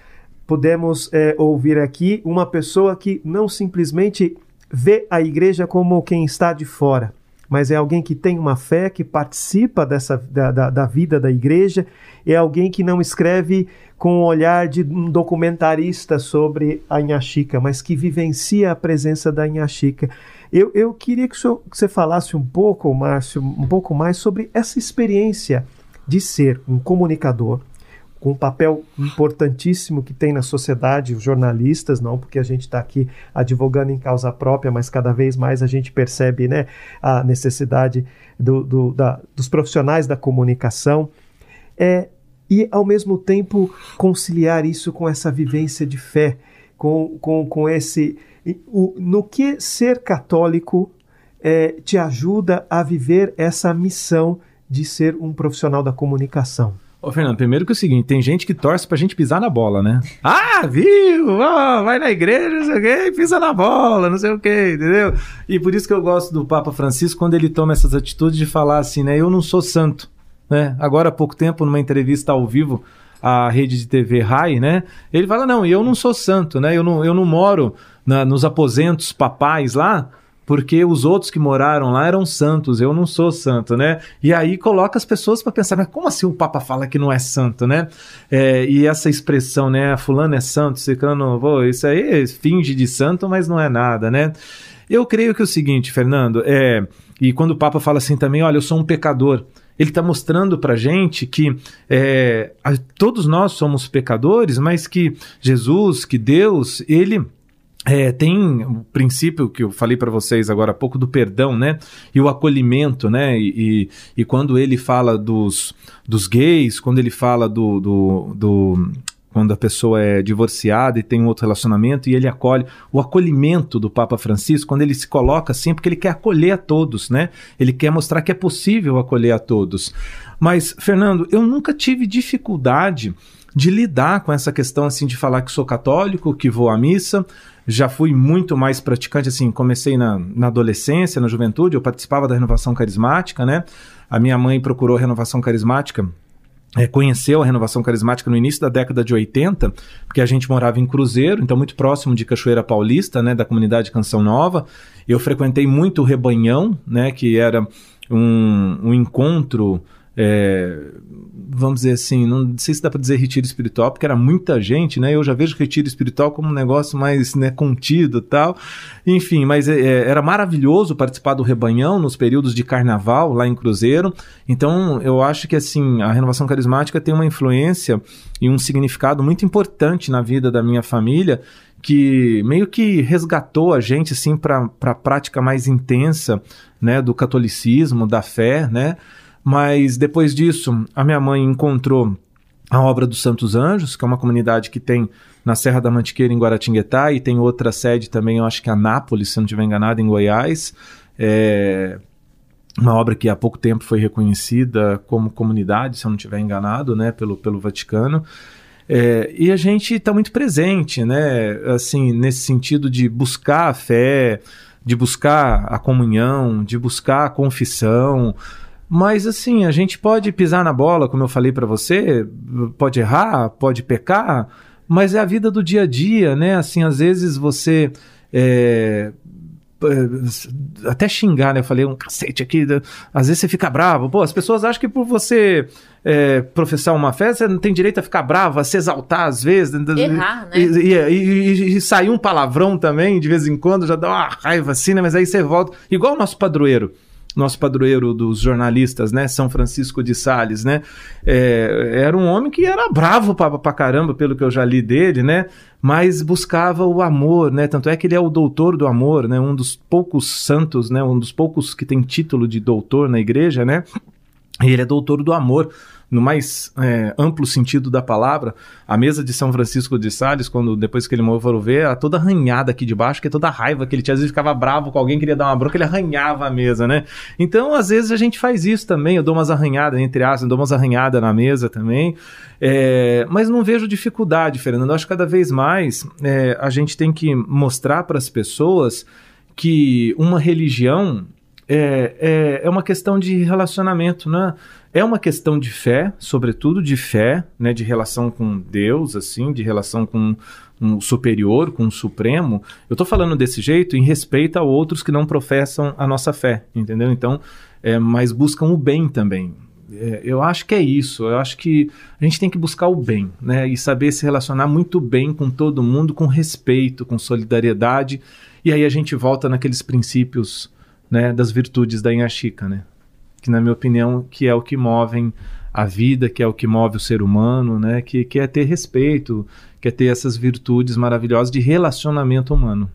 Speaker 2: podemos é, ouvir aqui uma pessoa que não simplesmente vê a igreja como quem está de fora, mas é alguém que tem uma fé, que participa dessa, da, da, da vida da igreja, é alguém que não escreve com o olhar de um documentarista sobre a Inhaxica, mas que vivencia a presença da Inhaxica. Eu, eu queria que, senhor, que você falasse um pouco, Márcio, um pouco mais sobre essa experiência de ser um comunicador, com um papel importantíssimo que tem na sociedade, os jornalistas, não porque a gente está aqui advogando em causa própria, mas cada vez mais a gente percebe né, a necessidade do, do, da, dos profissionais da comunicação. É, e, ao mesmo tempo, conciliar isso com essa vivência de fé, com, com, com esse. O, no que ser católico é, te ajuda a viver essa missão de ser um profissional da comunicação?
Speaker 3: Ô, Fernando, primeiro que é o seguinte, tem gente que torce pra gente pisar na bola, né? Ah, viu? Oh, vai na igreja, não sei o quê, pisa na bola, não sei o quê, entendeu? E por isso que eu gosto do Papa Francisco quando ele toma essas atitudes de falar assim, né? Eu não sou santo, né? Agora há pouco tempo, numa entrevista ao vivo à rede de TV RAI, né? Ele fala, não, eu não sou santo, né? Eu não, eu não moro na, nos aposentos papais lá, porque os outros que moraram lá eram santos, eu não sou santo, né? E aí coloca as pessoas para pensar, mas como assim o Papa fala que não é santo, né? É, e essa expressão, né? Fulano é santo, secano, pô, isso aí finge de santo, mas não é nada, né? Eu creio que é o seguinte, Fernando, é, e quando o Papa fala assim também, olha, eu sou um pecador, ele está mostrando para gente que é, a, todos nós somos pecadores, mas que Jesus, que Deus, ele é, tem o princípio que eu falei para vocês agora há pouco do perdão, né? E o acolhimento, né? E, e, e, quando ele fala dos, dos gays, quando ele fala do, do, do quando a pessoa é divorciada e tem um outro relacionamento e ele acolhe o acolhimento do Papa Francisco quando ele se coloca assim porque ele quer acolher a todos, né? Ele quer mostrar que é possível acolher a todos. Mas Fernando, eu nunca tive dificuldade de lidar com essa questão assim de falar que sou católico, que vou à missa, já fui muito mais praticante, assim, comecei na, na adolescência, na juventude, eu participava da renovação carismática, né? A minha mãe procurou renovação carismática é, conheceu a renovação carismática no início da década de 80, porque a gente morava em Cruzeiro, então muito próximo de Cachoeira Paulista, né, da comunidade Canção Nova. Eu frequentei muito o Rebanhão, né, que era um, um encontro é, vamos dizer assim, não sei se dá para dizer retiro espiritual, porque era muita gente, né? Eu já vejo retiro espiritual como um negócio mais né, contido tal. Enfim, mas é, é, era maravilhoso participar do rebanhão nos períodos de carnaval lá em Cruzeiro. Então, eu acho que assim, a renovação carismática tem uma influência e um significado muito importante na vida da minha família que meio que resgatou a gente assim para a prática mais intensa né, do catolicismo, da fé, né? Mas depois disso, a minha mãe encontrou a obra dos Santos Anjos, que é uma comunidade que tem na Serra da Mantiqueira, em Guaratinguetá, e tem outra sede também, eu acho que é Anápolis, se não estiver enganado, em Goiás. É uma obra que há pouco tempo foi reconhecida como comunidade, se eu não estiver enganado, né, pelo, pelo Vaticano. É, e a gente está muito presente, né, assim, nesse sentido de buscar a fé, de buscar a comunhão, de buscar a confissão, mas assim, a gente pode pisar na bola, como eu falei para você, pode errar, pode pecar, mas é a vida do dia a dia, né? Assim, às vezes você é, eh, até xingar, né? Eu falei um cacete aqui. Às vezes você fica bravo. Pô, as pessoas acham que por você é, professar uma fé, você não tem direito a ficar bravo, a se exaltar às vezes.
Speaker 1: Errar, né?
Speaker 3: E, e, e, e, sair um palavrão também, de vez em quando, já dá uma raiva assim, né? Mas aí você volta. Igual o nosso padroeiro nosso padroeiro dos jornalistas, né, São Francisco de Sales, né, é, era um homem que era bravo pra, pra caramba, pelo que eu já li dele, né, mas buscava o amor, né, tanto é que ele é o doutor do amor, né, um dos poucos santos, né, um dos poucos que tem título de doutor na igreja, né, e ele é doutor do amor, no mais é, amplo sentido da palavra, a mesa de São Francisco de Sales, quando depois que ele morreu, foram ver, toda arranhada aqui de baixo, que é toda a raiva que ele tinha, às vezes ficava bravo com alguém, queria dar uma bronca, ele arranhava a mesa, né? Então, às vezes a gente faz isso também, eu dou umas arranhadas, entre aspas, eu dou umas arranhadas na mesa também, é, mas não vejo dificuldade, Fernando, eu acho que cada vez mais é, a gente tem que mostrar para as pessoas que uma religião é, é, é uma questão de relacionamento, né? É uma questão de fé, sobretudo de fé, né? De relação com Deus, assim, de relação com um superior, com um supremo. Eu estou falando desse jeito em respeito a outros que não professam a nossa fé, entendeu? Então, é, mas buscam o bem também. É, eu acho que é isso. Eu acho que a gente tem que buscar o bem, né? E saber se relacionar muito bem com todo mundo, com respeito, com solidariedade. E aí a gente volta naqueles princípios né, das virtudes da Inhaxica, né? Que na minha opinião que é o que movem a vida, que é o que move o ser humano, né? Que, que é ter respeito, que é ter essas virtudes maravilhosas de relacionamento humano.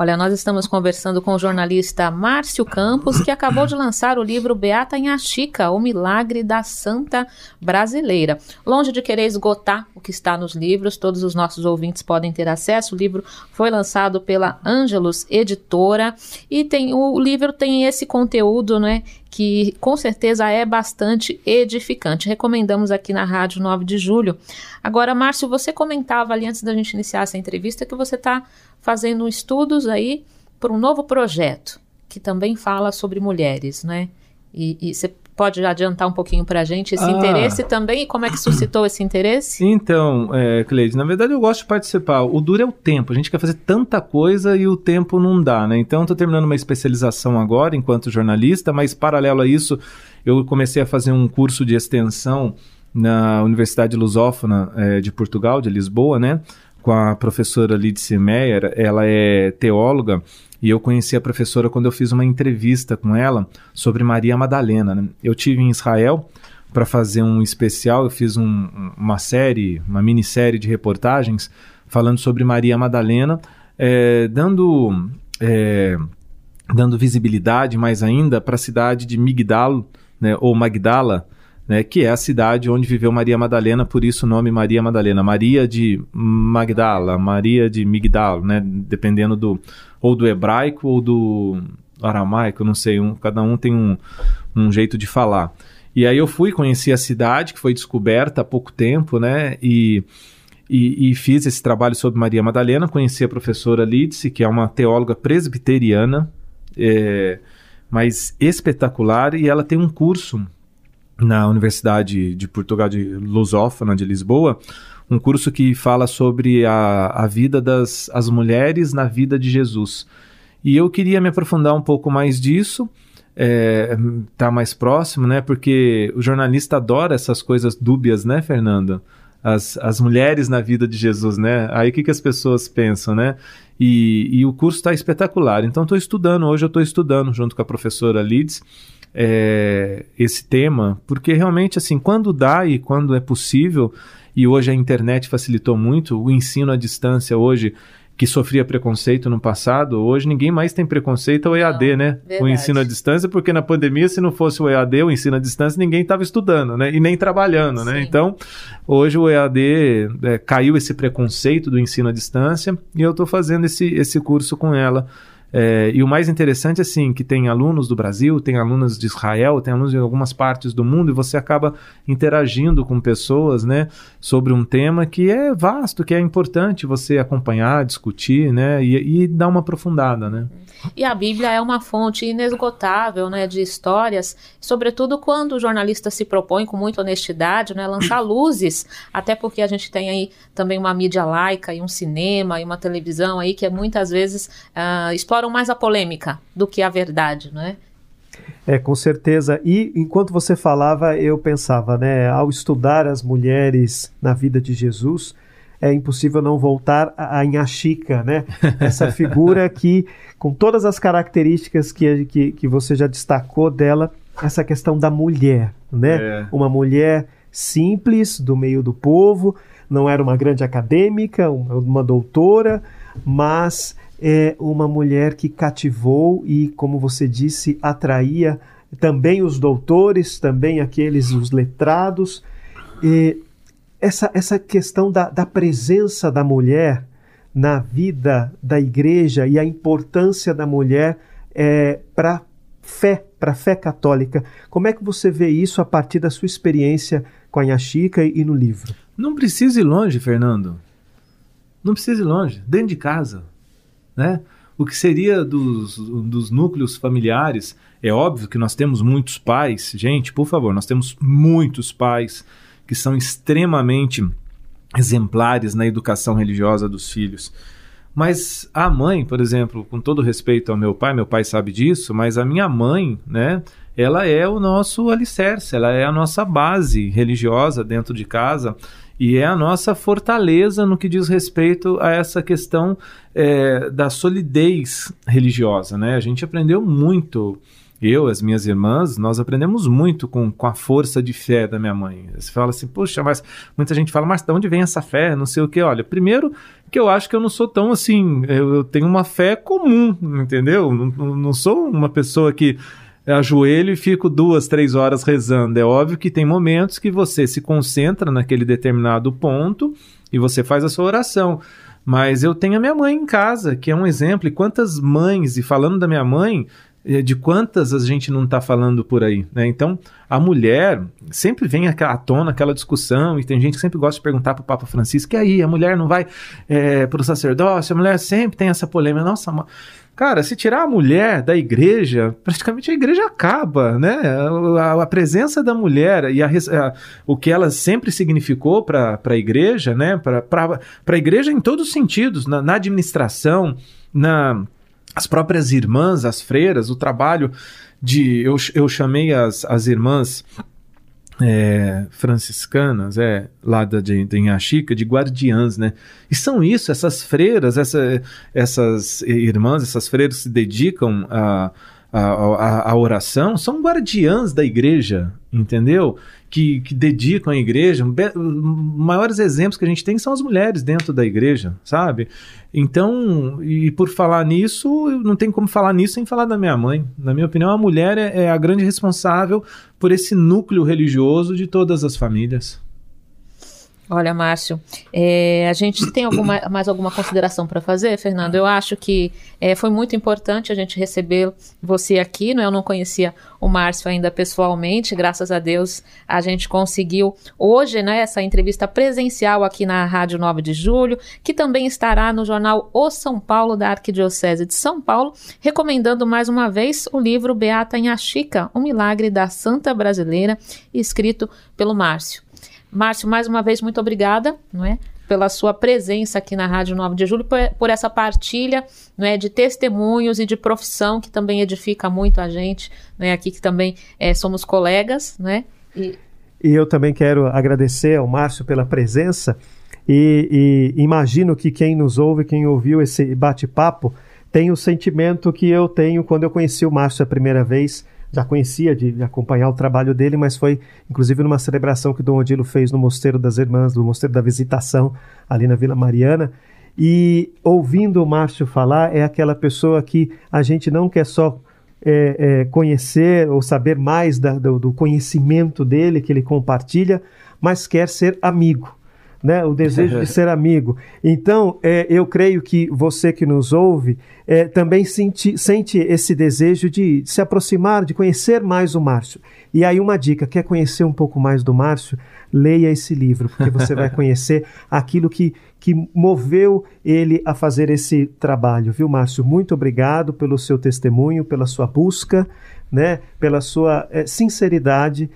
Speaker 1: Olha, nós estamos conversando com o jornalista Márcio Campos, que acabou de lançar o livro Beata em Achica, o milagre da santa brasileira. Longe de querer esgotar o que está nos livros, todos os nossos ouvintes podem ter acesso. O livro foi lançado pela Ângelos Editora e tem o livro tem esse conteúdo, né, que com certeza é bastante edificante. Recomendamos aqui na Rádio 9 de Julho. Agora, Márcio, você comentava ali antes da gente iniciar essa entrevista que você está fazendo estudos aí para um novo projeto que também fala sobre mulheres, né? E, você pode adiantar um pouquinho para a gente esse ah. interesse também e como é que suscitou esse interesse?
Speaker 3: Então, é, Cleide, na verdade eu gosto de participar. O duro é o tempo. A gente quer fazer tanta coisa e o tempo não dá, né? Então, estou terminando uma especialização agora enquanto jornalista, mas paralelo a isso, eu comecei a fazer um curso de extensão na Universidade Lusófona é, de Portugal, de Lisboa, né? com a professora Lidse Meyer, ela é teóloga, e eu conheci a professora quando eu fiz uma entrevista com ela sobre Maria Madalena. Né? Eu tive em Israel para fazer um especial, eu fiz um, uma série, uma minissérie de reportagens falando sobre Maria Madalena, é, dando, é, dando visibilidade mais ainda para a cidade de Migdal, né, ou Magdala, né, que é a cidade onde viveu Maria Madalena, por isso o nome Maria Madalena. Maria de Magdala, Maria de Migdal, né, dependendo do ou do hebraico ou do aramaico, não sei, um, cada um tem um, um jeito de falar. E aí eu fui, conheci a cidade, que foi descoberta há pouco tempo, né, e, e, e fiz esse trabalho sobre Maria Madalena, conheci a professora Lidse, que é uma teóloga presbiteriana, é, mas espetacular, e ela tem um curso na Universidade de Portugal de Lusófona de Lisboa, um curso que fala sobre a, a vida das as mulheres na vida de Jesus. E eu queria me aprofundar um pouco mais disso, é, tá mais próximo, né? Porque o jornalista adora essas coisas dúbias, né, Fernando? As, as mulheres na vida de Jesus, né? Aí o que, que as pessoas pensam, né? E, e o curso está espetacular. Então, estou estudando, hoje eu estou estudando junto com a professora Lids é, esse tema, porque realmente, assim, quando dá e quando é possível, e hoje a internet facilitou muito, o ensino à distância hoje que sofria preconceito no passado, hoje ninguém mais tem preconceito ao EAD, não, né? Verdade. O ensino à distância, porque na pandemia, se não fosse o EAD, o ensino à distância, ninguém estava estudando, né? E nem trabalhando, né? Sim. né? Então, hoje o EAD é, caiu esse preconceito do ensino à distância e eu estou fazendo esse, esse curso com ela. É, e o mais interessante, assim, que tem alunos do Brasil, tem alunos de Israel, tem alunos de algumas partes do mundo, e você acaba interagindo com pessoas, né, sobre um tema que é vasto, que é importante você acompanhar, discutir, né, e, e dar uma aprofundada, né.
Speaker 1: E a Bíblia é uma fonte inesgotável né, de histórias, sobretudo quando o jornalista se propõe com muita honestidade né, lançar (coughs) luzes, até porque a gente tem aí também uma mídia laica e um cinema e uma televisão aí que muitas vezes uh, exploram mais a polêmica do que a verdade, não é?
Speaker 2: É, com certeza. E enquanto você falava, eu pensava, né, ao estudar as mulheres na vida de Jesus, é impossível não voltar a Inhaxica, né? (laughs) Essa figura que, com todas as características que, que, que você já destacou dela, essa questão da mulher, né? É. Uma mulher simples, do meio do povo, não era uma grande acadêmica, uma doutora, mas é uma mulher que cativou e, como você disse, atraía também os doutores, também aqueles, os letrados. E essa, essa questão da, da presença da mulher na vida da igreja e a importância da mulher é, para fé, para a fé católica. Como é que você vê isso a partir da sua experiência com a Yashica e, e no livro?
Speaker 3: Não precisa ir longe, Fernando. Não precisa ir longe. Dentro de casa né? O que seria dos, dos núcleos familiares? É óbvio que nós temos muitos pais, gente, por favor, nós temos muitos pais que são extremamente exemplares na educação religiosa dos filhos. Mas a mãe, por exemplo, com todo respeito ao meu pai, meu pai sabe disso, mas a minha mãe, né, ela é o nosso alicerce, ela é a nossa base religiosa dentro de casa e é a nossa fortaleza no que diz respeito a essa questão é, da solidez religiosa. Né? A gente aprendeu muito, eu, as minhas irmãs, nós aprendemos muito com, com a força de fé da minha mãe. Você fala assim, poxa, mas muita gente fala, mas de onde vem essa fé? Não sei o que. Olha, primeiro que eu acho que eu não sou tão assim, eu, eu tenho uma fé comum, entendeu? Não, não sou uma pessoa que ajoelho e fico duas, três horas rezando. É óbvio que tem momentos que você se concentra naquele determinado ponto e você faz a sua oração. Mas eu tenho a minha mãe em casa, que é um exemplo. E quantas mães, e falando da minha mãe, eh, de quantas a gente não está falando por aí, né? Então, a mulher sempre vem à tona aquela discussão e tem gente que sempre gosta de perguntar para o Papa Francisco, e aí, a mulher não vai é, para o sacerdócio? A mulher sempre tem essa polêmica. Nossa, Cara, se tirar a mulher da igreja, praticamente a igreja acaba, né? A, a presença da mulher e a, a, o que ela sempre significou para a igreja, né? Para a igreja em todos os sentidos, na, na administração, na as próprias irmãs, as freiras, o trabalho de. Eu, eu chamei as, as irmãs é, franciscanas, é, lá da, de, de Inhaxica, de guardiãs, né? E são isso, essas freiras, essa, essas irmãs, essas freiras se dedicam a, a, a, a oração, são guardiãs da igreja, entendeu? que, que dedicam à igreja. Maiores exemplos que a gente tem são as mulheres dentro da igreja, sabe? Então, e por falar nisso, não tem como falar nisso sem falar da minha mãe. Na minha opinião, a mulher é, é a grande responsável por esse núcleo religioso de todas as famílias.
Speaker 1: Olha, Márcio, é, a gente tem alguma, mais alguma consideração para fazer, Fernando? Eu acho que é, foi muito importante a gente receber você aqui, não? É? Eu não conhecia o Márcio ainda pessoalmente, graças a Deus a gente conseguiu hoje, né, essa entrevista presencial aqui na Rádio 9 de Julho, que também estará no jornal O São Paulo da Arquidiocese de São Paulo, recomendando mais uma vez o livro Beata Achica, um milagre da Santa Brasileira, escrito pelo Márcio. Márcio, mais uma vez, muito obrigada, não é? Pela sua presença aqui na Rádio 9 de Julho, por, essa partilha não é, de testemunhos e de profissão que também edifica muito a gente, não é, aqui que também é, somos colegas, né?
Speaker 2: E... e eu também quero agradecer ao Márcio pela presença e, e imagino que quem nos ouve, quem ouviu esse bate-papo, tem o sentimento que eu tenho quando eu conheci o Márcio a primeira vez, já conhecia de, de, acompanhar o trabalho dele, mas foi inclusive numa celebração que Dom Odilo fez no Mosteiro das Irmãs, no Mosteiro da Visitação, ali na Vila Mariana. E ouvindo o Márcio falar, é aquela pessoa que a gente não quer só é, é, conhecer ou saber mais da, do, do conhecimento dele que ele compartilha, mas quer ser amigo né? o desejo de (laughs) ser amigo. Então, é, eu creio que você que nos ouve é, também sente, sente esse desejo de se aproximar, de conhecer mais o Márcio. E aí, uma dica: quer conhecer um pouco mais do Márcio? Leia esse livro, porque você vai (laughs) conhecer aquilo que, que moveu ele a fazer esse trabalho, viu, Márcio? Muito obrigado pelo seu testemunho, pela sua busca, né? pela sua é, sinceridade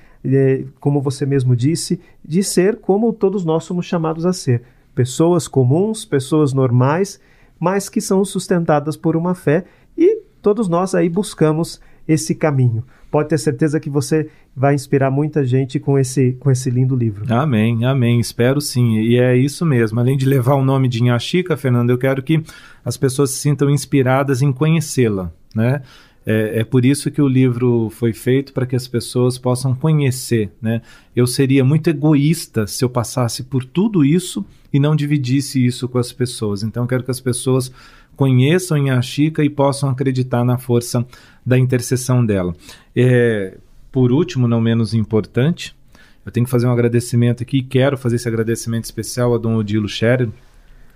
Speaker 2: como você mesmo disse, de ser como todos nós somos chamados a ser. Pessoas comuns, pessoas normais, mas que são sustentadas por uma fé E todos nós aí buscamos esse caminho. Pode ter certeza que você vai inspirar muita gente com esse, com esse lindo livro.
Speaker 3: Amém, amém. Espero sim. E é isso mesmo. Além de levar o nome de Inhaxica, Fernando, eu quero que as pessoas se sintam inspiradas em conhecê-la, né? É, é, por isso que o livro foi feito para que as pessoas possam conhecer. Né? Eu seria muito egoísta se eu passasse por tudo isso e não dividisse isso com as pessoas. Então, quero que as pessoas conheçam em Chica e possam acreditar na força da intercessão dela. É, por último, não menos importante, eu tenho que fazer um agradecimento aqui, quero fazer esse agradecimento especial a Dom Odilo Scherer,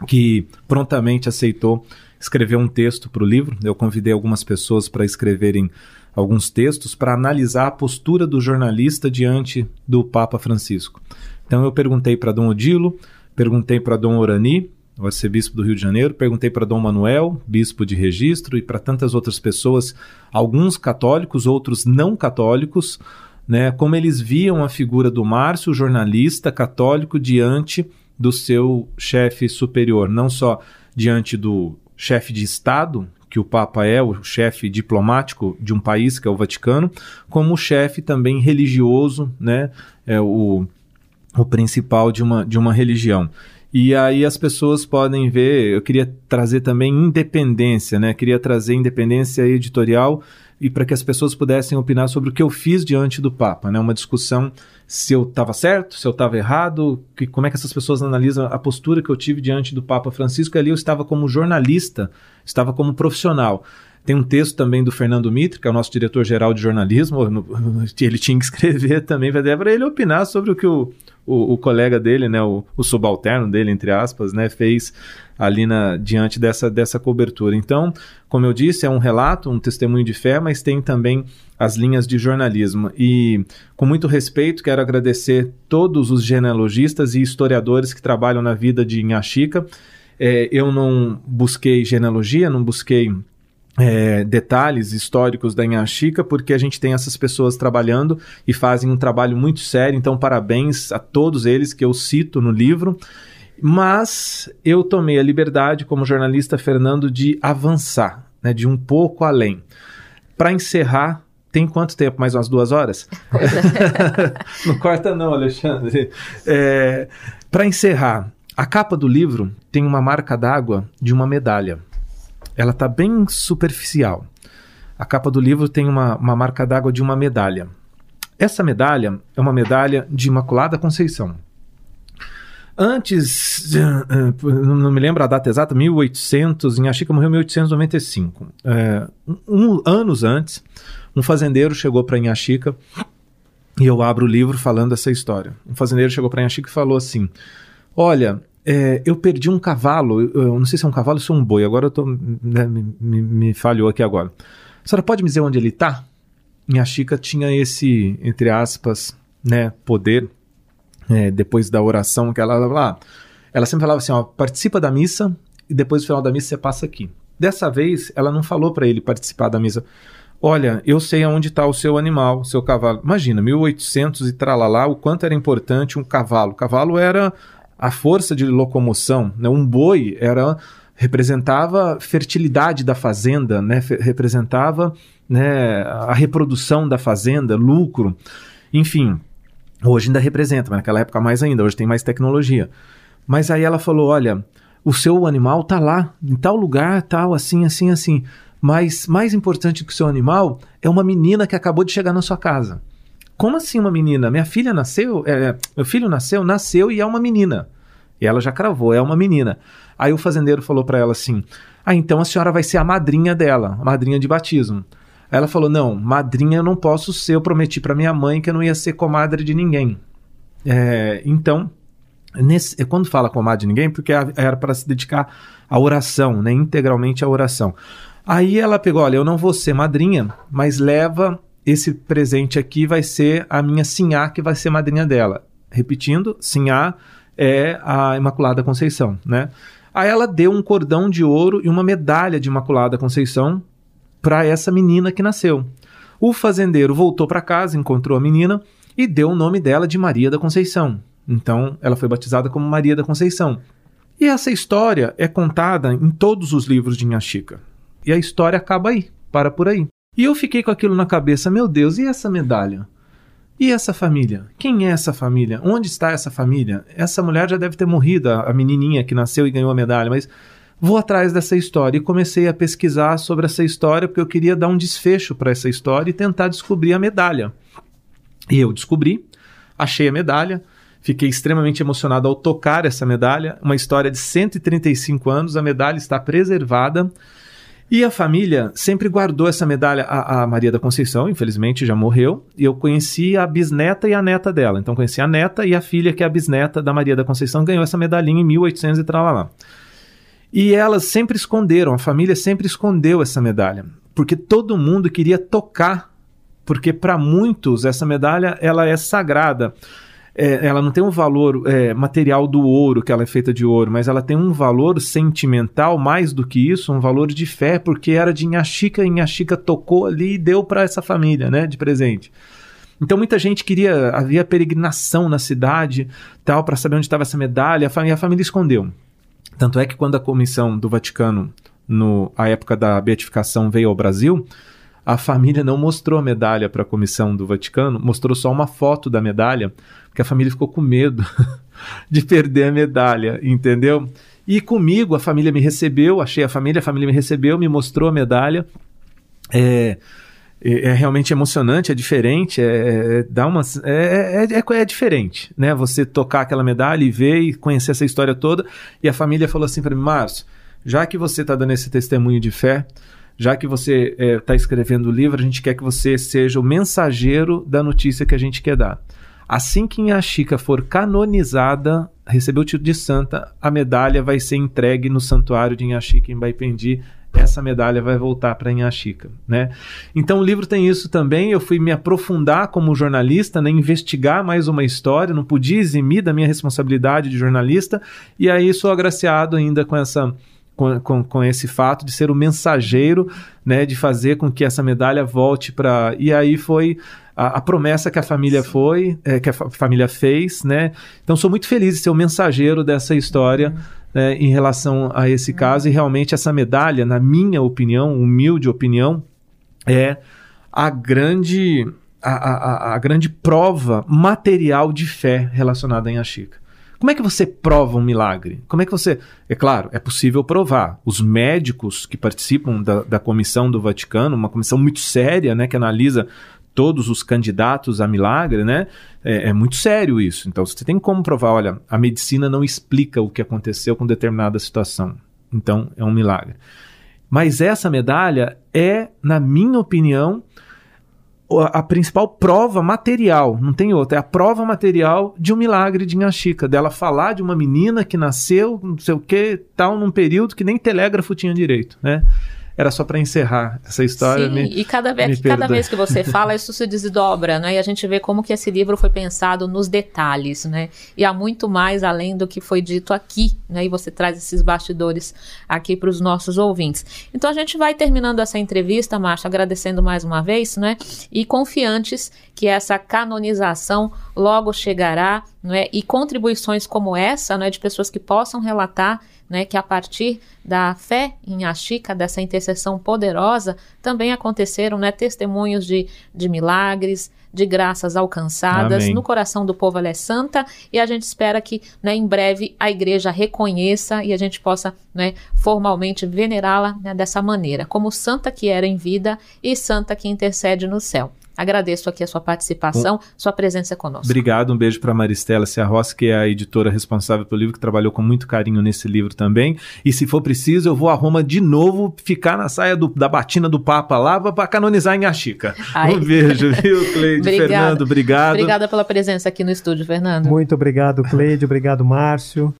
Speaker 3: que prontamente aceitou escrever um texto para o livro. Eu convidei algumas pessoas para escreverem alguns textos para analisar a postura do jornalista diante do Papa Francisco. Então eu perguntei para Dom Odilo, perguntei para Dom Orani, o arcebispo do Rio de Janeiro, perguntei para Dom Manuel, bispo de registro, e para tantas outras pessoas, alguns católicos, outros não católicos, né, como eles viam a figura do Márcio, jornalista católico, diante do seu chefe superior, não só diante do chefe de Estado, que o Papa é, o chefe diplomático de um país, que é o Vaticano, como chefe também religioso, né, é o, o principal de uma, de uma religião. E aí as pessoas podem ver, eu queria trazer também independência, né? Queria trazer independência editorial e para que as pessoas pudessem opinar sobre o que eu fiz diante do Papa, né? Uma discussão se eu estava certo, se eu estava errado, que, como é que essas pessoas analisam a postura que eu tive diante do Papa Francisco. Ali eu estava como jornalista, estava como profissional. Tem um texto também do Fernando Mitre, que é o nosso diretor-geral de jornalismo, (laughs) ele tinha que escrever também para ele opinar sobre o que o, o, o colega dele, né, o, o, subalterno dele, entre aspas, né, fez ali na, diante dessa, dessa cobertura. Então, como eu disse, é um relato, um testemunho de fé, mas tem também as linhas de jornalismo. E, com muito respeito, quero agradecer todos os genealogistas e historiadores que trabalham na vida de Inhaxica. É, eu não busquei genealogia, não busquei é, detalhes históricos da Inhaxica, porque a gente tem essas pessoas trabalhando e fazem um trabalho muito sério, então parabéns a todos eles que eu cito no livro. Mas eu tomei a liberdade, como jornalista Fernando, de avançar, né, de um pouco além. Para encerrar, tem quanto tempo? Mais umas duas horas? (laughs) não corta não, Alexandre. É, Para encerrar, a capa do livro tem uma marca d'água de uma medalha ela está bem superficial. A capa do livro tem uma, uma marca d'água de uma medalha. Essa medalha é uma medalha de Imaculada Conceição. Antes, não me lembro a data exata, 1800, em Achica morreu em 1895. É, um, anos antes, um fazendeiro chegou para Inhaxica e eu abro o livro falando essa história. Um fazendeiro chegou para Inhaxica e falou assim: Olha, é, eu perdi um cavalo, eu não sei se é um cavalo ou se é um boi, agora eu tô, né, me, me, falhou aqui agora. A senhora pode me dizer onde ele está? Minha Chica tinha esse, entre aspas, né, poder, é, depois da oração que ela, ela, ela sempre falava assim, ó, participa da missa e depois do final da missa você passa aqui. Dessa vez, ela não falou para ele participar da missa. Olha, eu sei aonde está o seu animal, o seu cavalo. Imagina, 1800 e tralalá, o quanto era importante um cavalo. O cavalo era a força de locomoção. Né? Um boi era representava fertilidade da fazenda, né? representava né, a reprodução da fazenda, lucro, enfim. Hoje ainda representa, mas naquela época mais ainda, hoje tem mais tecnologia. Mas aí ela falou: olha, o seu animal tá lá, em tal lugar, tal, assim, assim, assim. Mas mais importante que o seu animal é uma menina que acabou de chegar na sua casa. Como assim uma menina? Minha filha nasceu? É, meu filho nasceu? Nasceu e é uma menina. E ela já cravou, é uma menina. Aí o fazendeiro falou para ela assim: Ah, então a senhora vai ser a madrinha dela, a madrinha de batismo. Aí ela falou: Não, madrinha eu não posso ser, eu prometi para minha mãe que eu não ia ser comadre de ninguém. É, então, nesse, quando fala comadre de ninguém, porque era para se dedicar à oração, né, integralmente à oração. Aí ela pegou: Olha, eu não vou ser madrinha, mas leva esse presente aqui vai ser a minha Sinhá, que vai ser madrinha dela. Repetindo, Sinhá é a Imaculada Conceição, né? Aí ela deu um cordão de ouro e uma medalha de Imaculada Conceição para essa menina que nasceu. O fazendeiro voltou para casa, encontrou a menina e deu o nome dela de Maria da Conceição. Então, ela foi batizada como Maria da Conceição. E essa história é contada em todos os livros de Inhaxica. E a história acaba aí, para por aí. E eu fiquei com aquilo na cabeça, meu Deus, e essa medalha? E essa família? Quem é essa família? Onde está essa família? Essa mulher já deve ter morrido, a menininha que nasceu e ganhou a medalha, mas vou atrás dessa história e comecei a pesquisar sobre essa história porque eu queria dar um desfecho para essa história e tentar descobrir a medalha. E eu descobri, achei a medalha, fiquei extremamente emocionado ao tocar essa medalha, uma história de 135 anos, a medalha está preservada. E a família sempre guardou essa medalha. A, a, Maria da Conceição, infelizmente, já morreu. E eu conheci a bisneta e a neta dela. Então, conheci a neta e a filha, que é a bisneta da Maria da Conceição, ganhou essa medalhinha em 1800 e lá. E elas sempre esconderam, a família sempre escondeu essa medalha. Porque todo mundo queria tocar. Porque para muitos essa medalha ela é sagrada é, ela não tem um valor é, material do ouro, que ela é feita de ouro, mas ela tem um valor sentimental mais do que isso, um valor de fé, porque era de Inhaxica, Inhaxica tocou ali e deu para essa família, né, de presente. Então muita gente queria, havia peregrinação na cidade, tal, para saber onde estava essa medalha, família, a família escondeu. Tanto é que quando a comissão do Vaticano, no a época da beatificação, veio ao Brasil, a família não mostrou a medalha para a comissão do Vaticano, mostrou só uma foto da medalha, porque a família ficou com medo (laughs) de perder a medalha, entendeu? E comigo a família me recebeu, achei a família, a família me recebeu, me mostrou a medalha. É, é, é realmente emocionante, é diferente, é, é dá uma, é, é, é, é, diferente, né? Você tocar aquela medalha e ver e conhecer essa história toda. E a família falou assim para mim, Márcio, já que você está dando esse testemunho de fé, já que você está é, escrevendo o livro, a gente quer que você seja o mensageiro da notícia que a gente quer dar. Assim que Inhaxica for canonizada, recebeu o título de santa, a medalha vai ser entregue no santuário de Inhaxica em Baipendi. Essa medalha vai voltar para Inhaxica, né? Então o livro tem isso também. Eu fui me aprofundar como jornalista, né, investigar mais uma história. Não podia eximir da minha responsabilidade de jornalista e aí sou agraciado ainda com essa com, com, com, esse fato de ser o mensageiro, né, de fazer com que essa medalha volte para. E aí foi a, a, promessa que a família foi, é, que a família fez, né? Então sou muito feliz de ser o mensageiro dessa história. Uhum. Né, em relação a esse uhum. caso, e realmente essa medalha, na minha opinião, humilde opinião, é a grande, a, a, a grande prova material de fé relacionada em Chica. Como é que você prova um milagre? Como é que você. É claro, é possível provar. Os médicos que participam da, da comissão do Vaticano, uma comissão muito séria, né, que analisa todos os candidatos a milagre, né? É, é, muito sério isso. Então você tem como provar, olha, a medicina não explica o que aconteceu com determinada situação. Então é um milagre. Mas essa medalha é, na minha opinião, a principal prova material, não tem outra, é a prova material de um milagre de Inhaxica, dela falar de uma menina que nasceu, não sei o que, tal, num período que nem telégrafo tinha direito, né? Era só para encerrar essa história.
Speaker 1: Sim, me, e cada, vez, cada vez que você (laughs) fala, isso se desdobra, né? E a gente vê como que esse livro foi pensado nos detalhes, né? E há muito mais além do que foi dito aqui, né? E você traz esses bastidores aqui para os nossos ouvintes. Então a gente vai terminando essa entrevista, Márcia, agradecendo mais uma vez, né? E confiantes que essa canonização logo chegará, né? E contribuições como essa, né? De pessoas que possam relatar né, que a partir da fé em Achica, dessa intercessão poderosa, também aconteceram né, testemunhos de, de milagres, de graças alcançadas. Amém. No coração do povo ela é santa e a gente espera que né, em breve a igreja reconheça e a gente possa né, formalmente venerá-la né, dessa maneira, como santa que era em vida e santa que intercede no céu. Agradeço aqui a sua participação, um, sua presença conosco.
Speaker 3: Obrigado, um beijo para Maristela Ciarros, que é a editora responsável pelo livro, que trabalhou com muito carinho nesse livro também. E se for preciso, eu vou a Roma de novo, ficar na saia do, da batina do Papa lá para canonizar em Achica. Um beijo, viu, Cleide? (laughs) Fernando, obrigado.
Speaker 1: Obrigada pela presença aqui no estúdio, Fernando.
Speaker 2: Muito obrigado, Cleide. Obrigado, Márcio.